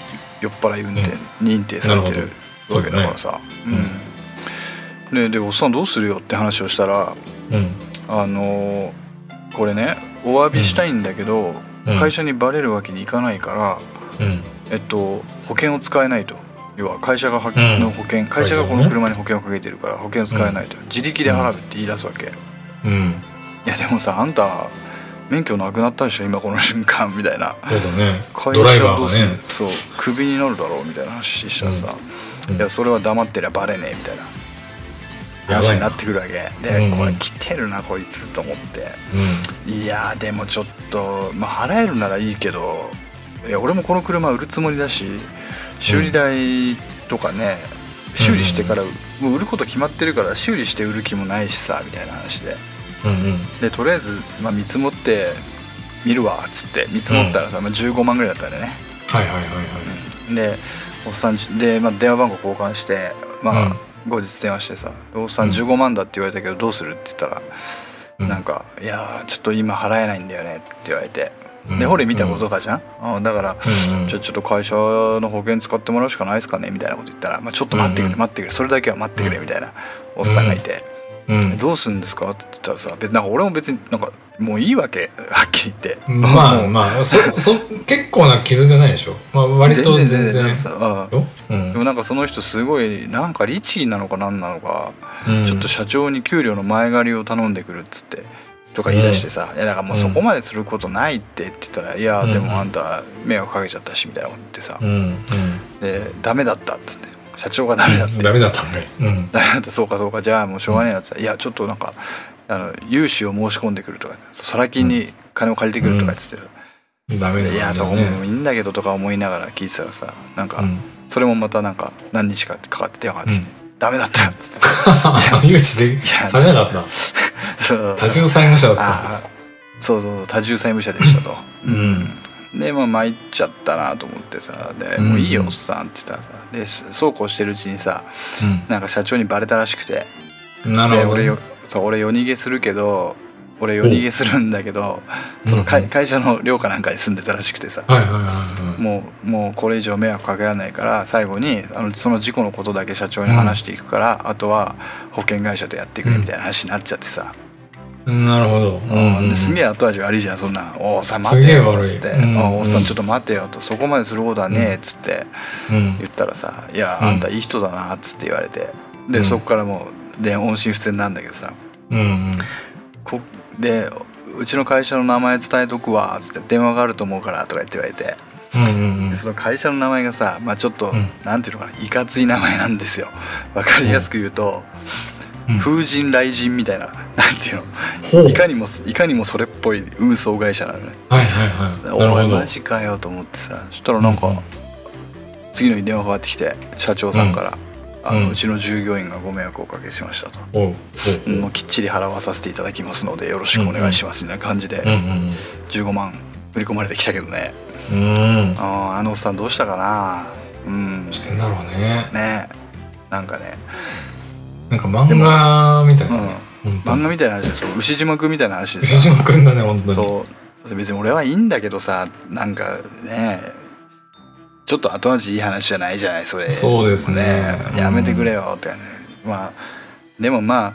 Speaker 2: 酔っ払い運転認定されてるわけだからさ、うん。ででおっさんどうするよって話をしたら
Speaker 3: うん。
Speaker 2: あのーこれねお詫びしたいんだけど、
Speaker 3: うん
Speaker 2: 会社にバレるわけにいかないから、
Speaker 3: うん。
Speaker 2: えっと、保険を使えないと。要は会社がは
Speaker 3: ん。
Speaker 2: の保険会社がこの車に保険をかけてるから保険を使えないと、自力で払うって言い出すわけ、
Speaker 3: うん。
Speaker 2: いやでもさあんた免許なくなったでしょ今この瞬間 みたいな。
Speaker 3: そうだね。
Speaker 2: 会
Speaker 3: ドライバー
Speaker 2: 社どうする
Speaker 3: がね。
Speaker 2: そうクビになるだろうみたいな話したらさ、
Speaker 3: うん。
Speaker 2: いやそれは黙ってりゃバレねえみたいな
Speaker 3: やばいな
Speaker 2: ってくるわけ。で、
Speaker 3: うんうん。
Speaker 2: これ来てるなこいつと思って。
Speaker 3: う
Speaker 2: いやーでもちょっとまあ払えるならいいけどいや俺もこの車売るつもりだし修理代とかね、修理してから、もう売ること決まってるから修理して売る気もないしさみたいな話で。
Speaker 3: んうんうん。
Speaker 2: でとりあえず、まあ、見積もって見るわっつって。見積もったらさ、まあ、15万ぐらいだったんだよね。
Speaker 3: はいはいはいはい。
Speaker 2: でおっさんで、まあ、電話番号交換してまあ、
Speaker 3: うん
Speaker 2: 後日電話してさ「おっさん
Speaker 3: うん
Speaker 2: 15万だって言われたけどどうする?」って言ったら、
Speaker 3: うん。
Speaker 2: なんか「いやーちょっと今払えないんだよね」って言われて。
Speaker 3: うん。
Speaker 2: で俺見たことかじゃん、あだから、
Speaker 3: うんうん。
Speaker 2: じゃあちょっと会社の保険使ってもらうしかないですかねみたいなこと言ったら、まあ、ちょっと待ってくれ、
Speaker 3: うんうん。
Speaker 2: 待ってくれそれだけは待ってくれみたいな。おっさんがいて、
Speaker 3: うん。
Speaker 2: どうするんですか？って言ったらさ別になんか俺も別になんかもういいわけ？はっきり言って。
Speaker 3: まあまあそそ結構な傷でないでしょ？まあ割と全然。
Speaker 2: 全然さうん
Speaker 3: ようん。
Speaker 2: でもなんかその人すごいなんか律儀なのか何なのか、
Speaker 3: うん。
Speaker 2: ちょっと社長に給料の前借りを頼んでくるっつってとか言い出してさ「いやだからもうそこまですることないって」って言ったら「いや
Speaker 3: うん
Speaker 2: でもあんた迷惑かけちゃったし」みたいなこと言ってさ。
Speaker 3: うん「
Speaker 2: でダメだった」っつって。社長がダメだって
Speaker 3: うんダメだったんかいうん。
Speaker 2: ダメだった。そうかそうかじゃあもうしょうがねえなって「いやちょっとなんかあの融資を申し込んでくる」とか「サラ金に金を借りてくる」とか言ってて
Speaker 3: ダメだ
Speaker 2: いやそこ
Speaker 3: ね
Speaker 2: もいいんだけどとか思いながら聞いてたらさなんか
Speaker 3: うん
Speaker 2: それもまたなんか何日かかかって電話がかかってきてダメだった。っつって
Speaker 3: 誘致で
Speaker 2: や。
Speaker 3: されなかった。多重債務者だった。
Speaker 2: そうそう多重債務者でしたと。
Speaker 3: うん。
Speaker 2: でまあ参っちゃったなと思ってさで
Speaker 3: うん。
Speaker 2: もういいよおっさんって言ったらさでそうこうしてるうちにさなんか社長にバレたらしくて。
Speaker 3: うんなるほど
Speaker 2: 俺よそう俺夜逃げするけど俺夜逃げするんだけどその会
Speaker 3: うん
Speaker 2: 会社の寮かなんかに住んでたらしくてさ。もうもうこれ以上迷惑かけられないから最後にあのその事故のことだけ社長に話していくから、あとは保険会社とやってくれみたいな話になっちゃってさ、
Speaker 3: なるほど。
Speaker 2: うん。ですげ
Speaker 3: え
Speaker 2: え後味悪いじゃんそんな「おおさん待
Speaker 3: す
Speaker 2: てよ」っつって「
Speaker 3: うん
Speaker 2: あおっさんちょっと待てよ」と「そこまですることはねえ」っつって。
Speaker 3: うん。
Speaker 2: 言ったらさ「いや
Speaker 3: うん。
Speaker 2: あんたいい人だな」っつって言われて。で、
Speaker 3: うん。
Speaker 2: そこからもうで音信不通なんだけどさ。
Speaker 3: うんうん。
Speaker 2: こでうちの会社の名前伝えとくわっつって電話があると思うからとか言って言われて。
Speaker 3: うんうん
Speaker 2: でその会社の名前がさ、まあ、ちょっと、
Speaker 3: うん。
Speaker 2: なんていうのかないかつい名前なんですよ。わかりやすく言うと、
Speaker 3: うん。
Speaker 2: 風神雷神みたいななんていうの。いかにもいかにもそれっぽい運送会社なのね。
Speaker 3: はいはいはい。
Speaker 2: お前マジかよと思ってさ。そしたらなんか、
Speaker 3: うん。
Speaker 2: 次の日電話かかってきて社長さんから、あの
Speaker 3: う
Speaker 2: ちの従業員がご迷惑をおかけしましたと、
Speaker 3: おう
Speaker 2: んもうきっちり払わさせていただきますのでよろしくお願いしますみたいな感じで
Speaker 3: うんうん
Speaker 2: 15万振り込まれてきたけどね。
Speaker 3: うん。うん
Speaker 2: あーあのおっさんどうしたかな。うん。
Speaker 3: してんだろうね。
Speaker 2: ね。なんかね、
Speaker 3: なんか漫画みたいなね。
Speaker 2: うん、漫画みたいな話ですよ。牛島くんみたいな話でさ
Speaker 3: 牛島くんだね本当に。
Speaker 2: そう。別に俺はいいんだけどさなんかねちょっと後味いい話じゃないじゃないそれ。
Speaker 3: そうですね。うん
Speaker 2: やめてくれよってねまあでもまあ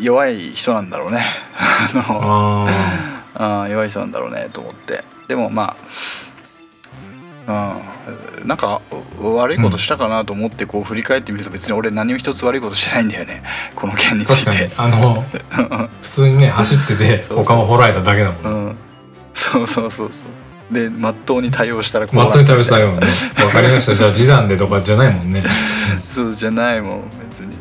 Speaker 2: 弱い人なんだろうね。あの
Speaker 3: あ
Speaker 2: 弱い人なんだろうねと思って。でもまあうん。なんか悪いことしたかなと思ってこう振り返ってみると別に俺何も一つ悪いことしてないんだよね。この件につ
Speaker 3: 確
Speaker 2: いて。
Speaker 3: かに。あの普通にね走ってて 他もほられただけだもん
Speaker 2: うん。そうそうそうそうでまっとうに対応したらこう
Speaker 3: まっとうに食べしたよね。わかりました。じゃあ示談でとかじゃないもんね。
Speaker 2: そうじゃないもん別に、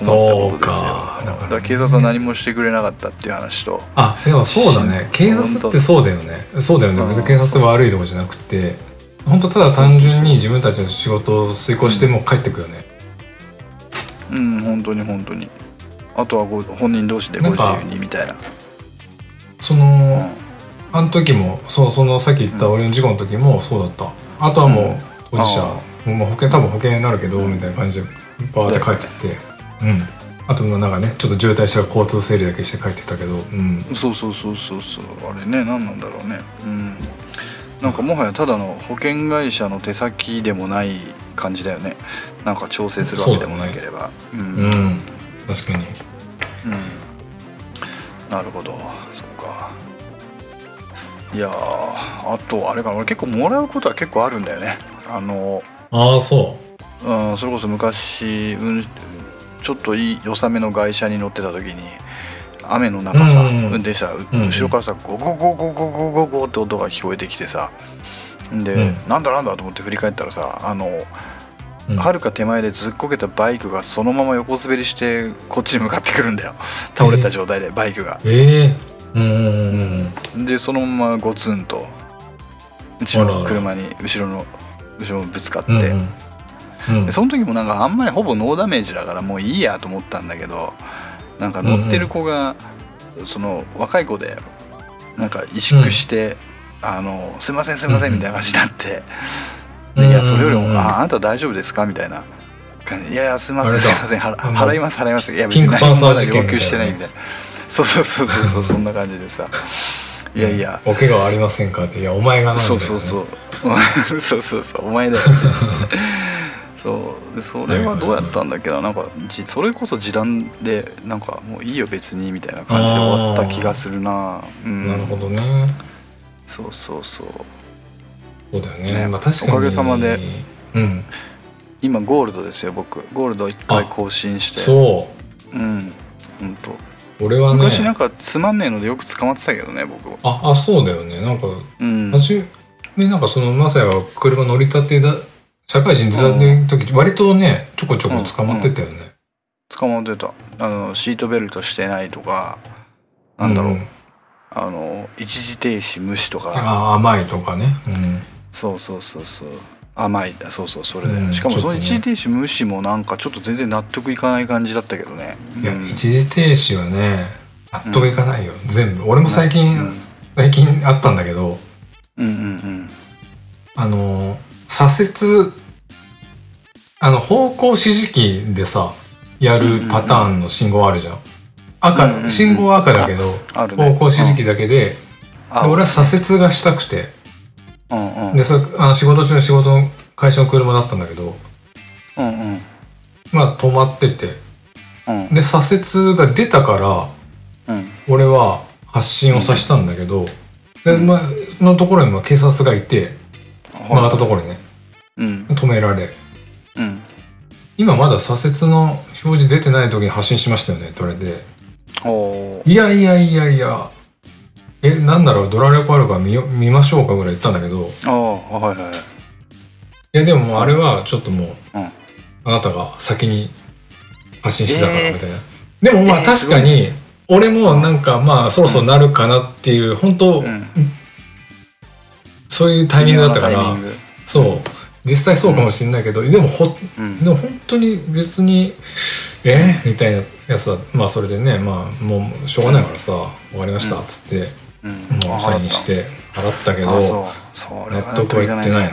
Speaker 2: うん、
Speaker 3: そうか
Speaker 2: だから警察は何もしてくれなかったっていう話と。
Speaker 3: あでもそうだね。警察ってそうだよね。そうだよね。別に警察が悪いとかじゃなくて本当ただ単純に自分たちの仕事を遂行してもう帰ってくよね。
Speaker 2: うん本当に本当に。あとはご本人同士でご自由にみたいな。
Speaker 3: そのあの時もそそのさっき言った俺の事故の時もそうだった。あとはもう当事者、もう保険多分保険になるけどみたいな感じでバーって帰ってきてうん。あとなんかねちょっと渋滞したら交通整理だけして帰ってきたけどうん。
Speaker 2: そうそうそうそうそうあれね何なんだろうね。うん。なんかもはやただの保険会社の手先でもない感じだよね。なんか調整するわけでもなければ。う,、ん、うん。
Speaker 3: うん。確かに。
Speaker 2: なるほど。そっかいやーあとあれかな。俺結構もらうことは結構あるんだよね。あの
Speaker 3: ああそ
Speaker 2: う。ん、それこそ昔、うん、ちょっといい良さめの外車に乗ってた時に雨の中さ、運転した後ろからさゴゴゴゴゴゴゴゴって音が聞こえてきてさで、
Speaker 3: うん
Speaker 2: なんだなんだと思って振り返ったらさあの
Speaker 3: う、うん
Speaker 2: はるか手前でずっこけたバイクがそのまま横滑りしてこっちに向かってくるんだよ倒れた状態でバイクが。
Speaker 3: ええうんうんうんうん
Speaker 2: でそのままゴツンとうちの車に後ろの後ろにぶつかって。
Speaker 3: うんうん。うん。
Speaker 2: でその時もなんかあんまりほぼノーダメージだからもういいやと思ったんだけどなんか乗ってる子が、その若い子でなんか萎縮して「あのすいませんすいません」みたいな感じになって「でいやそれより
Speaker 3: うんうんうん
Speaker 2: もああなた大丈夫ですか?」みたいな感じで「いやいやすいませんすいません払います払います」いや別に何も要求してないみたいなそうそうそうそうそんな感じでさ「いやいや。
Speaker 3: お怪我はありませんかって。いやお前がなんだよ、ね、
Speaker 2: そうそうそう。そうそうそう。お前だよそう。でそれはどうやったんだっけな。なんかじそれこそ時短でなんかもういいよ別にみたいな感じで終わった気がするな。うん。
Speaker 3: なるほどね。
Speaker 2: そうそうそう。
Speaker 3: そうだよね。
Speaker 2: ね。
Speaker 3: まあ確かに。
Speaker 2: おかげさまで。
Speaker 3: うん。
Speaker 2: 今ゴールドですよ僕。ゴールド1回更新して。
Speaker 3: そう。
Speaker 2: うん。本当
Speaker 3: 俺はね
Speaker 2: 昔なんかつまんねえのでよく捕まってたけどね僕
Speaker 3: ああそうだよね。なんか
Speaker 2: うん。
Speaker 3: 初めなんかそのマサヤが車乗り立てだ社会人出たての時、割とねちょこちょこ捕まってたよね、
Speaker 2: 捕まってた。あのシートベルトしてないとかなんだろう、
Speaker 3: ん。
Speaker 2: あの一時停止無視とか。
Speaker 3: あ甘いとかね、うん、
Speaker 2: そうそうそうそう甘い。だそうそうそれで、
Speaker 3: うん。
Speaker 2: しかもその一時停止無視もなんかちょっと全然納得いかない感じだったけどね。
Speaker 3: いや、
Speaker 2: うん。
Speaker 3: 一時停止はね納得いかないよ、全部。俺も最近、
Speaker 2: うん。
Speaker 3: 最近あったんだけど
Speaker 2: うんうんうん。
Speaker 3: あの左折あの方向指示器でさやるパターンの信号あるじゃん。赤、
Speaker 2: うんうんうん
Speaker 3: 信号は赤だけど
Speaker 2: ね。
Speaker 3: 方向指示器だけで,、
Speaker 2: あ
Speaker 3: で俺は左折がしたくて
Speaker 2: うんうん。
Speaker 3: でそれあの仕事中の仕事の会社の車だったんだけど
Speaker 2: うんうん。
Speaker 3: まあ止まってて。
Speaker 2: うん。
Speaker 3: で左折が出たから
Speaker 2: うん。
Speaker 3: 俺は発進をさせたんだけど、でまあ、のところにまあ警察がいて曲がったところにね
Speaker 2: うん。
Speaker 3: 止められ。
Speaker 2: うん。
Speaker 3: 今まだ左折の表示出てない時に発進しましたよねって言われて。いやいやいやいやえなんだろうドラレコあるから見よ見ましょうかぐらい言ったんだけど。い
Speaker 2: あーはいはいはい。
Speaker 3: やでももうあれはちょっともう、
Speaker 2: うん。
Speaker 3: あなたが先に発進してたから
Speaker 2: えー。
Speaker 3: みたいな、でもまあ
Speaker 2: えー
Speaker 3: 確かに俺もなんかまあそろそろなるかなっていう本当、
Speaker 2: うん。
Speaker 3: そういうタイミングだったからそう。実際そうかもしれないけど、でもほ
Speaker 2: うん。
Speaker 3: でも本当に別にえみたいなやつはまあそれでねまあもうしょうがないからさ「終わりました」っつって、
Speaker 2: うん。
Speaker 3: もうサインして払ったけど納
Speaker 2: は
Speaker 3: 得はいってないなみたい
Speaker 2: ね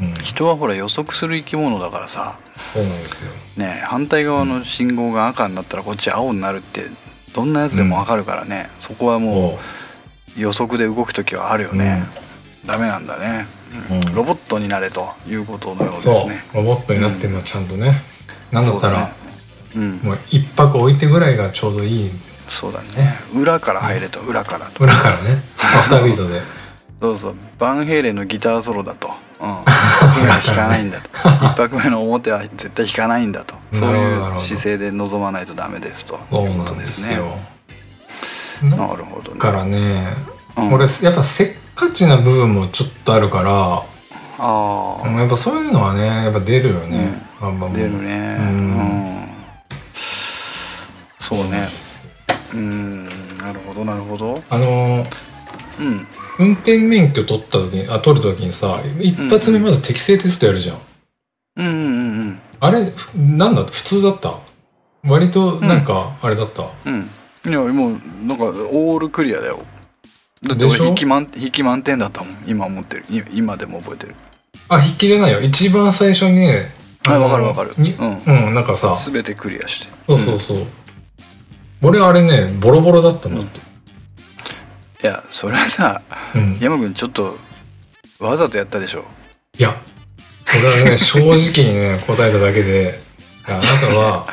Speaker 3: な、うん、
Speaker 2: 人はほら予測する生き物だからさ。
Speaker 3: そうなんですよ。
Speaker 2: ね反対側の信号が赤になったらこっち青になるってどんなやつでもわかるからね、そこはも
Speaker 3: も
Speaker 2: う。予測で動く時はあるよね、ダメなんだね、うん。
Speaker 3: うん。
Speaker 2: ロボットになれということのようですね。
Speaker 3: ロボットになってるのはちゃんとね、なんだったら
Speaker 2: ね。うん。
Speaker 3: もう一泊置いてぐらいがちょうどいい
Speaker 2: そうだね。裏から入れと裏からと。
Speaker 3: 裏からね。アフタービートで。
Speaker 2: そうそう。バンヘイレンのギターソロだと、うん、裏弾かないんだと。一拍目の表は絶対弾かないんだと。そういう姿勢で臨まないとダメですと。
Speaker 3: そう
Speaker 2: いうこ
Speaker 3: なんで
Speaker 2: とですね。な
Speaker 3: だ
Speaker 2: るほどね。
Speaker 3: からね、
Speaker 2: うん。
Speaker 3: 俺やっぱせっかちな部分もちょっとあるから
Speaker 2: ああ、
Speaker 3: うんやっぱそういうのはねやっぱ出るよね、う
Speaker 2: 出るね。
Speaker 3: う
Speaker 2: うん。ん、そうねうんなるほどなるほど。
Speaker 3: あのー
Speaker 2: うん。
Speaker 3: 運転免許取った時にあ取る時にさ一発目まず適正テストやるじゃん、
Speaker 2: うんうんうん
Speaker 3: あれふなんだ普通だった？割となんかあれだった、
Speaker 2: うん。いやもうなんかオールクリアだよ。だって
Speaker 3: でしょ？
Speaker 2: 俺引き満引き満点だったもん。今思ってる。い今でも覚えてる。
Speaker 3: あ筆記じゃないよ。一番最初にねの
Speaker 2: あわかるわかる。
Speaker 3: に
Speaker 2: うん。
Speaker 3: うん、なんかさ
Speaker 2: 全てクリアして。
Speaker 3: そうそうそう、俺あれねボロボロだったんだって、
Speaker 2: いやそれはさ
Speaker 3: うん、い
Speaker 2: 山君ちょっとわざとやったでしょ。
Speaker 3: や俺はね 正直にね答えただけであなたは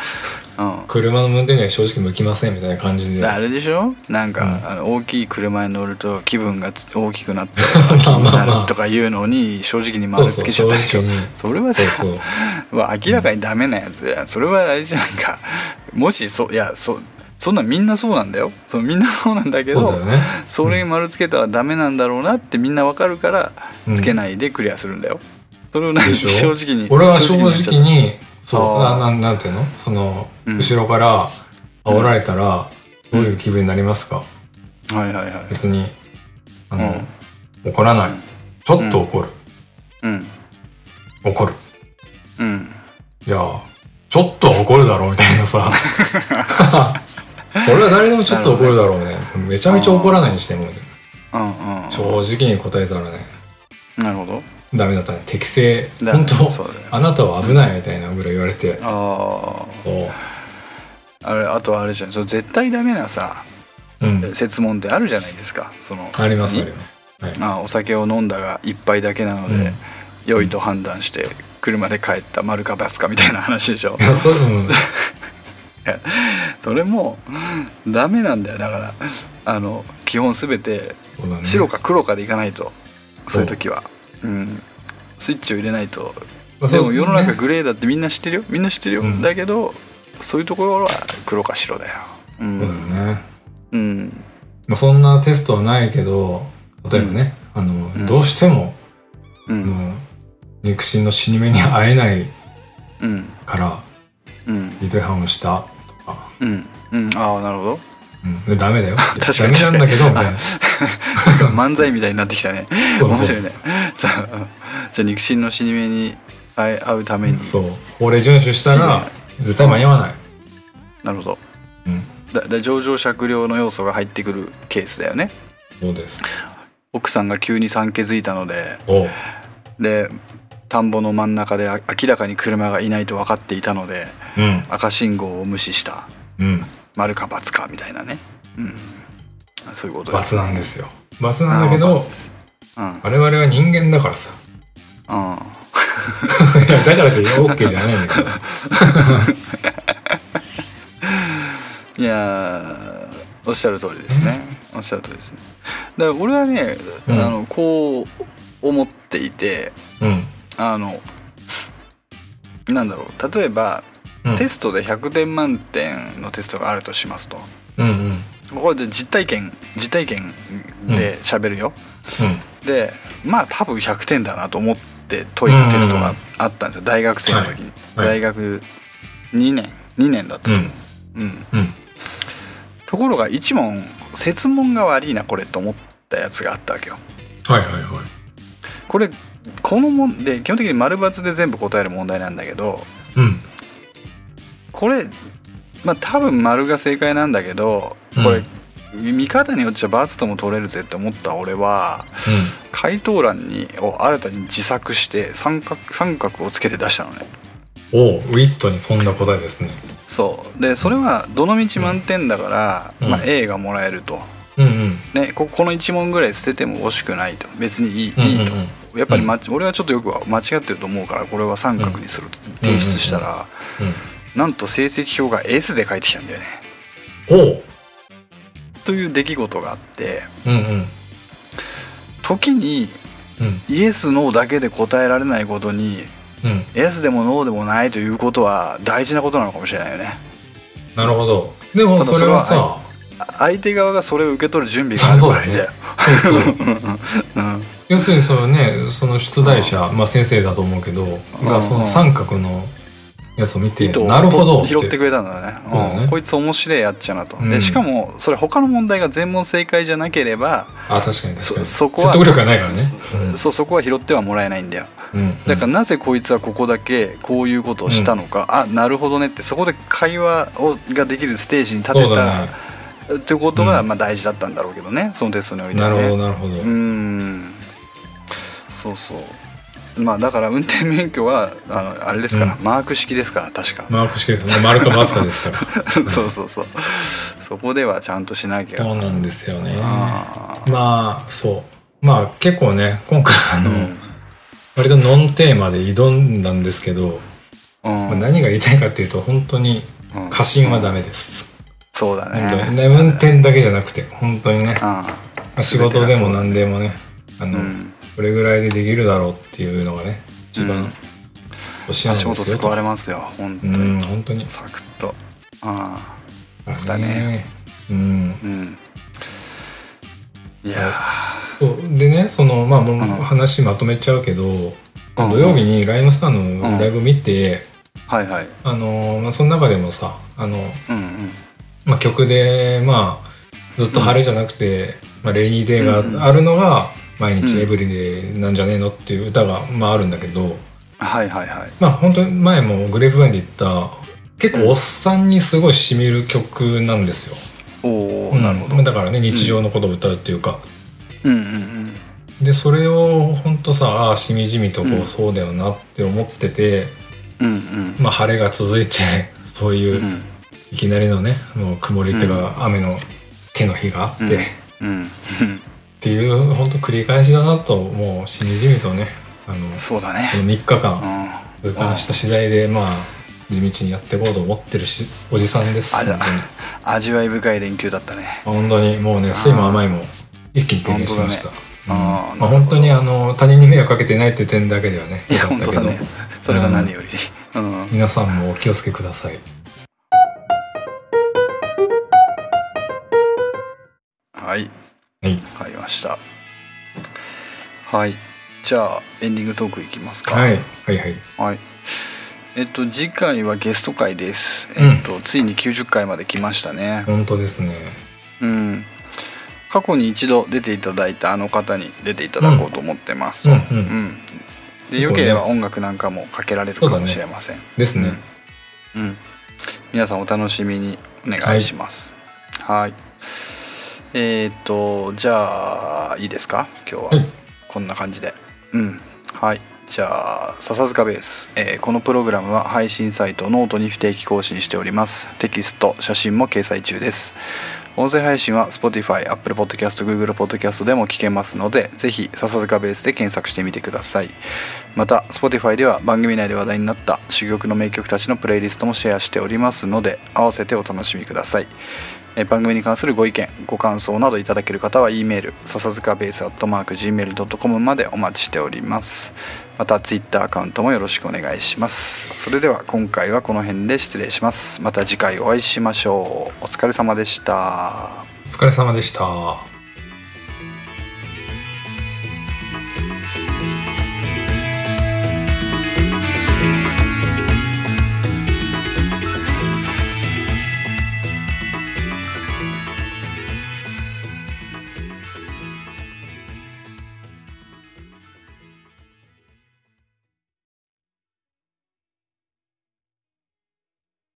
Speaker 2: うん。
Speaker 3: 車の運転には正直向きませんみたいな感じで。
Speaker 2: あれでしょ？なんか、
Speaker 3: うん。
Speaker 2: あの大きい車に乗ると気分がつ大きくなって なるとかいうのに正直に丸つけちゃったでしょ。それはさ
Speaker 3: そうそう。
Speaker 2: まあ明らかにダメなやつや。それはあれじゃんかもしそういやそそんなんみんなそうなんだよ。そのみんなそうなんだけど
Speaker 3: そうだよね。
Speaker 2: それに丸つけたらダメなんだろうなってみんなわかるから
Speaker 3: うん。
Speaker 2: つけないでクリアするんだよ、それを正直に
Speaker 3: 俺は正直にそうななんなんていうの？その、
Speaker 2: うん。
Speaker 3: 後ろから煽られたらどういう気分になりますか、
Speaker 2: たはいはいはい。
Speaker 3: 別にあの、怒らない。ちょっと怒る、
Speaker 2: うん。
Speaker 3: 怒る。
Speaker 2: うん。
Speaker 3: いやちょっとは怒るだろうみたいなさ これは誰でもちょっと怒るだろうね。めちゃめちゃ怒らないにしても。
Speaker 2: うんうん。
Speaker 3: 正直に答えたらね。
Speaker 2: なるほど。
Speaker 3: ダメだったね。適正。
Speaker 2: だ
Speaker 3: 本当
Speaker 2: そうだよ
Speaker 3: あなたは危ないみたいなぐらい言われて。
Speaker 2: あ
Speaker 3: そ
Speaker 2: ああれあとあれじゃん。その絶対ダメなさ
Speaker 3: ううん
Speaker 2: 設問ってあるじゃないですか。その
Speaker 3: ありますあ
Speaker 2: に
Speaker 3: ります。はい。
Speaker 2: まあ、お酒を飲んだが一杯だけなので、
Speaker 3: うん。
Speaker 2: 良いと判断して車で帰った丸か×かみたいな話でしょ。
Speaker 3: そううん
Speaker 2: それもダメなんだよ。だからあの基本全て白か黒かでいかないと。そう。いう時は、うん、スイッチを入れないと。
Speaker 3: まあ
Speaker 2: でも世の中
Speaker 3: ね
Speaker 2: グレーだってみんな知ってるよ？みんな知ってるよ、
Speaker 3: うん。
Speaker 2: だけどそういうところは黒か白だよ。う
Speaker 3: そうだね。
Speaker 2: うん、
Speaker 3: まあそんなテストはないけど例えばねあの
Speaker 2: ん。
Speaker 3: どうしても
Speaker 2: うん。
Speaker 3: 肉親の死に目に会えない
Speaker 2: うん。
Speaker 3: から
Speaker 2: うん。
Speaker 3: ひどい犯をした
Speaker 2: うん。うん。ああなるほど。
Speaker 3: うん。でダメだよ。
Speaker 2: 確かに。
Speaker 3: ダメなんだけどみたいな。
Speaker 2: 漫才みたいになってきたね。面白いね。さあじゃあ肉親の死に目に会会うために。
Speaker 3: そう。法令遵守したら絶対間に合わない。
Speaker 2: なるほど。
Speaker 3: うん。
Speaker 2: だだ上場酌量の要素が入ってくるケースだよね。
Speaker 3: そうです。
Speaker 2: 奥さんが急に産気づいたのでで田んぼの真ん中であ明らかに車がいないと分かっていたので
Speaker 3: うん。
Speaker 2: 赤信号を無視した
Speaker 3: うん。
Speaker 2: 丸か×かみたいなね。うん。そういうことです
Speaker 3: 罰なんですよ罰なんだけど
Speaker 2: うん。
Speaker 3: 我々は人間だからさ。
Speaker 2: うん
Speaker 3: いやだからって OK じゃないんだけど。
Speaker 2: いやーおっしゃる通りですね。おっしゃる通りですね。だから俺はね、
Speaker 3: うん。
Speaker 2: あのこう思っていて
Speaker 3: うん。
Speaker 2: あのなんだろう。例えば、
Speaker 3: うん。
Speaker 2: テストで100点満点のテストがあるとしますと。
Speaker 3: うんうん。
Speaker 2: ここで実体験実体験で喋るよ、
Speaker 3: うん。
Speaker 2: でまあ多分100点だなと思って解いたテストがあったんですよ。大学生の時に、
Speaker 3: はい。はい。
Speaker 2: 大学2年2年だったとうん。
Speaker 3: うん。
Speaker 2: ところが1問設問が悪いなこれと思ったやつがあったわけよ。
Speaker 3: はいはいはい。
Speaker 2: これこのもんで基本的に丸×で全部答える問題なんだけど
Speaker 3: うん
Speaker 2: これまあ多分丸が正解なんだけどこれ、見方によっちゃ×とも取れるぜって思った俺は回答欄にを新たに自作して三角三角をつけて出したのね。
Speaker 3: うんおうウィットに飛んだ答えですね。
Speaker 2: そう。でそれはどの道満点だから、
Speaker 3: うん。
Speaker 2: まあ、A がもらえると、
Speaker 3: うんうん。
Speaker 2: ね、ここの1問ぐらい捨てても惜しくないと。別にいい,、
Speaker 3: うんうん
Speaker 2: いいと。やっぱり、ま俺はちょっとよくは間違ってると思うからこれは三角にすると提出したら、
Speaker 3: うん
Speaker 2: なんと成績表が S で返ってきたんだよね。
Speaker 3: ほう。
Speaker 2: という出来事があって
Speaker 3: うんうん。
Speaker 2: 時に
Speaker 3: うん。
Speaker 2: イエスノーだけで答えられないことに
Speaker 3: うん。
Speaker 2: イエスでもノーでもないということは大事なことなのかもしれないよね。
Speaker 3: なるほど。でもそれはさ
Speaker 2: 相手側がそれを受け取る準備がある
Speaker 3: そうだね。
Speaker 2: 場合だよ
Speaker 3: そうそう。
Speaker 2: うん。
Speaker 3: 要するにそのねその出題者、まあ先生だと思うけど、がその三角のやつを見て、なるほど
Speaker 2: 拾ってくれたんだね。
Speaker 3: そうだね。
Speaker 2: うん。こいつ面白いやっちゃなと、
Speaker 3: うん。
Speaker 2: でしかもそれ他の問題が全問正解じゃなければ、
Speaker 3: あ確かに確かに。
Speaker 2: そそこは
Speaker 3: 説得力がないからね。
Speaker 2: そうそこは拾ってはもらえないんだよ。
Speaker 3: うん。うん。
Speaker 2: だからなぜこいつはここだけこういうことをしたのか、あなるほどねってそこで会話をができるステージに立てた、ってことが
Speaker 3: うん。
Speaker 2: まあ大事だったんだろうけどね。そのテストにおいて
Speaker 3: なる
Speaker 2: はね
Speaker 3: ほどなるほど、
Speaker 2: うん。そうそうまあだから運転免許はあのあれですから、
Speaker 3: う
Speaker 2: マーク式ですから確か、
Speaker 3: マーク式ですね。丸かマスカですから。
Speaker 2: そうそうそう。そこではちゃんとしなきゃ。
Speaker 3: そうなんですよね。
Speaker 2: あ
Speaker 3: まあそう。まあ結構ね今回あの、
Speaker 2: ーうん。
Speaker 3: 割とノンテーマで挑んだんですけど、
Speaker 2: うん。
Speaker 3: まあ何が言いたいかっていうと本当に
Speaker 2: うん。
Speaker 3: 過信はダメです、
Speaker 2: そうだね。
Speaker 3: ね運転だけじゃなくて本当にね。仕事でも何でもねあの、
Speaker 2: うん
Speaker 3: これぐらいでできるだろうっていうのがね一番
Speaker 2: うん。
Speaker 3: 欲しいなん
Speaker 2: 足
Speaker 3: ですよと。
Speaker 2: 元救われますよ本当
Speaker 3: う
Speaker 2: に
Speaker 3: ん本当に。
Speaker 2: サクッと。あ
Speaker 3: だ
Speaker 2: ね。
Speaker 3: うん。
Speaker 2: あうん。いや
Speaker 3: そう。でねそのまあもう
Speaker 2: うん。
Speaker 3: 話まとめちゃうけど、
Speaker 2: うん。
Speaker 3: 土曜日にライムスターのライブ見て、
Speaker 2: ーはいはい。
Speaker 3: あのまあ、その中でもさあの、
Speaker 2: うんうん。
Speaker 3: まあ、曲でまあずっと晴れじゃなくて、まあ、レイニーデーがあるのが毎日
Speaker 2: うん。
Speaker 3: エブリデイなんじゃねえのっていう歌が、まあ、あるんだけど
Speaker 2: はいはいはい。
Speaker 3: まあ本当に前もグレープバインで言った結構おっさんにすごいしみる曲なんです
Speaker 2: お
Speaker 3: よ。
Speaker 2: おなるほど。
Speaker 3: うんだからね日常のことを歌うっていうか、
Speaker 2: うん。うん
Speaker 3: でそれを本当さああしみじみとこう、
Speaker 2: うん
Speaker 3: そうだよなって思ってて、
Speaker 2: うんうん。
Speaker 3: まあ、晴れが続いて そういう、
Speaker 2: うん。
Speaker 3: いきなりのねもう曇りっていうか、雨の手の日があって、
Speaker 2: うん。うん
Speaker 3: っていう本当繰り返しだなともうしみじみとねあの
Speaker 2: そうだね。
Speaker 3: この3日間
Speaker 2: うん。
Speaker 3: 痛感した次第でまあ地道にやっていこうと思ってるしおじさんです。
Speaker 2: 味わい深い連休だったね。
Speaker 3: 本当にもうね酸いも甘いも一気に経験しました、
Speaker 2: ね。
Speaker 3: うん。
Speaker 2: あー
Speaker 3: まあ、本当にあの他人に迷惑かけてないっていう点だけではねよかったけど、
Speaker 2: 本当だね。それが何より。うん。
Speaker 3: 皆さんもお気をつけください。
Speaker 2: はい
Speaker 3: はい
Speaker 2: わかりましたはいじゃあエンディングトークいきますか
Speaker 3: はいはいはい
Speaker 2: はい。えっと次回はゲスト会です。
Speaker 3: うん
Speaker 2: えっと、ついに90回まで来ましたね。
Speaker 3: 本当ですね
Speaker 2: うん。過去に一度出ていただいたあの方に出ていただこうと思ってますと。
Speaker 3: うんうん
Speaker 2: でよければ音楽なんかもかけられるかもしれません。
Speaker 3: ですね、
Speaker 2: うん。皆さんお楽しみにお願いします。はい。えっとじゃあいいですか？今日は。
Speaker 3: はい
Speaker 2: こんな感じで。うん。はい。じゃあ、笹塚ベース、えーこのプログラムは配信サイトノートに不定期更新しております。テキスト、写真も掲載中です。音声配信は Spotify、Apple Podcast、Google Podcast でも聞けますので、ぜひ笹塚ベースで検索してみてください。また、Spotify では番組内で話題になった珠玉の名曲たちのプレイリストもシェアしておりますので、合わせてお楽しみください。え番組に関するご意見ご感想などいただける方は E メール笹塚ベースアットマーク Gmail.com までお待ちしております。また Twitter アカウントもよろしくお願いします。それでは今回はこの辺で失礼します。また次回お会いしましょう。お疲れ様でした。
Speaker 3: お疲れ様でした。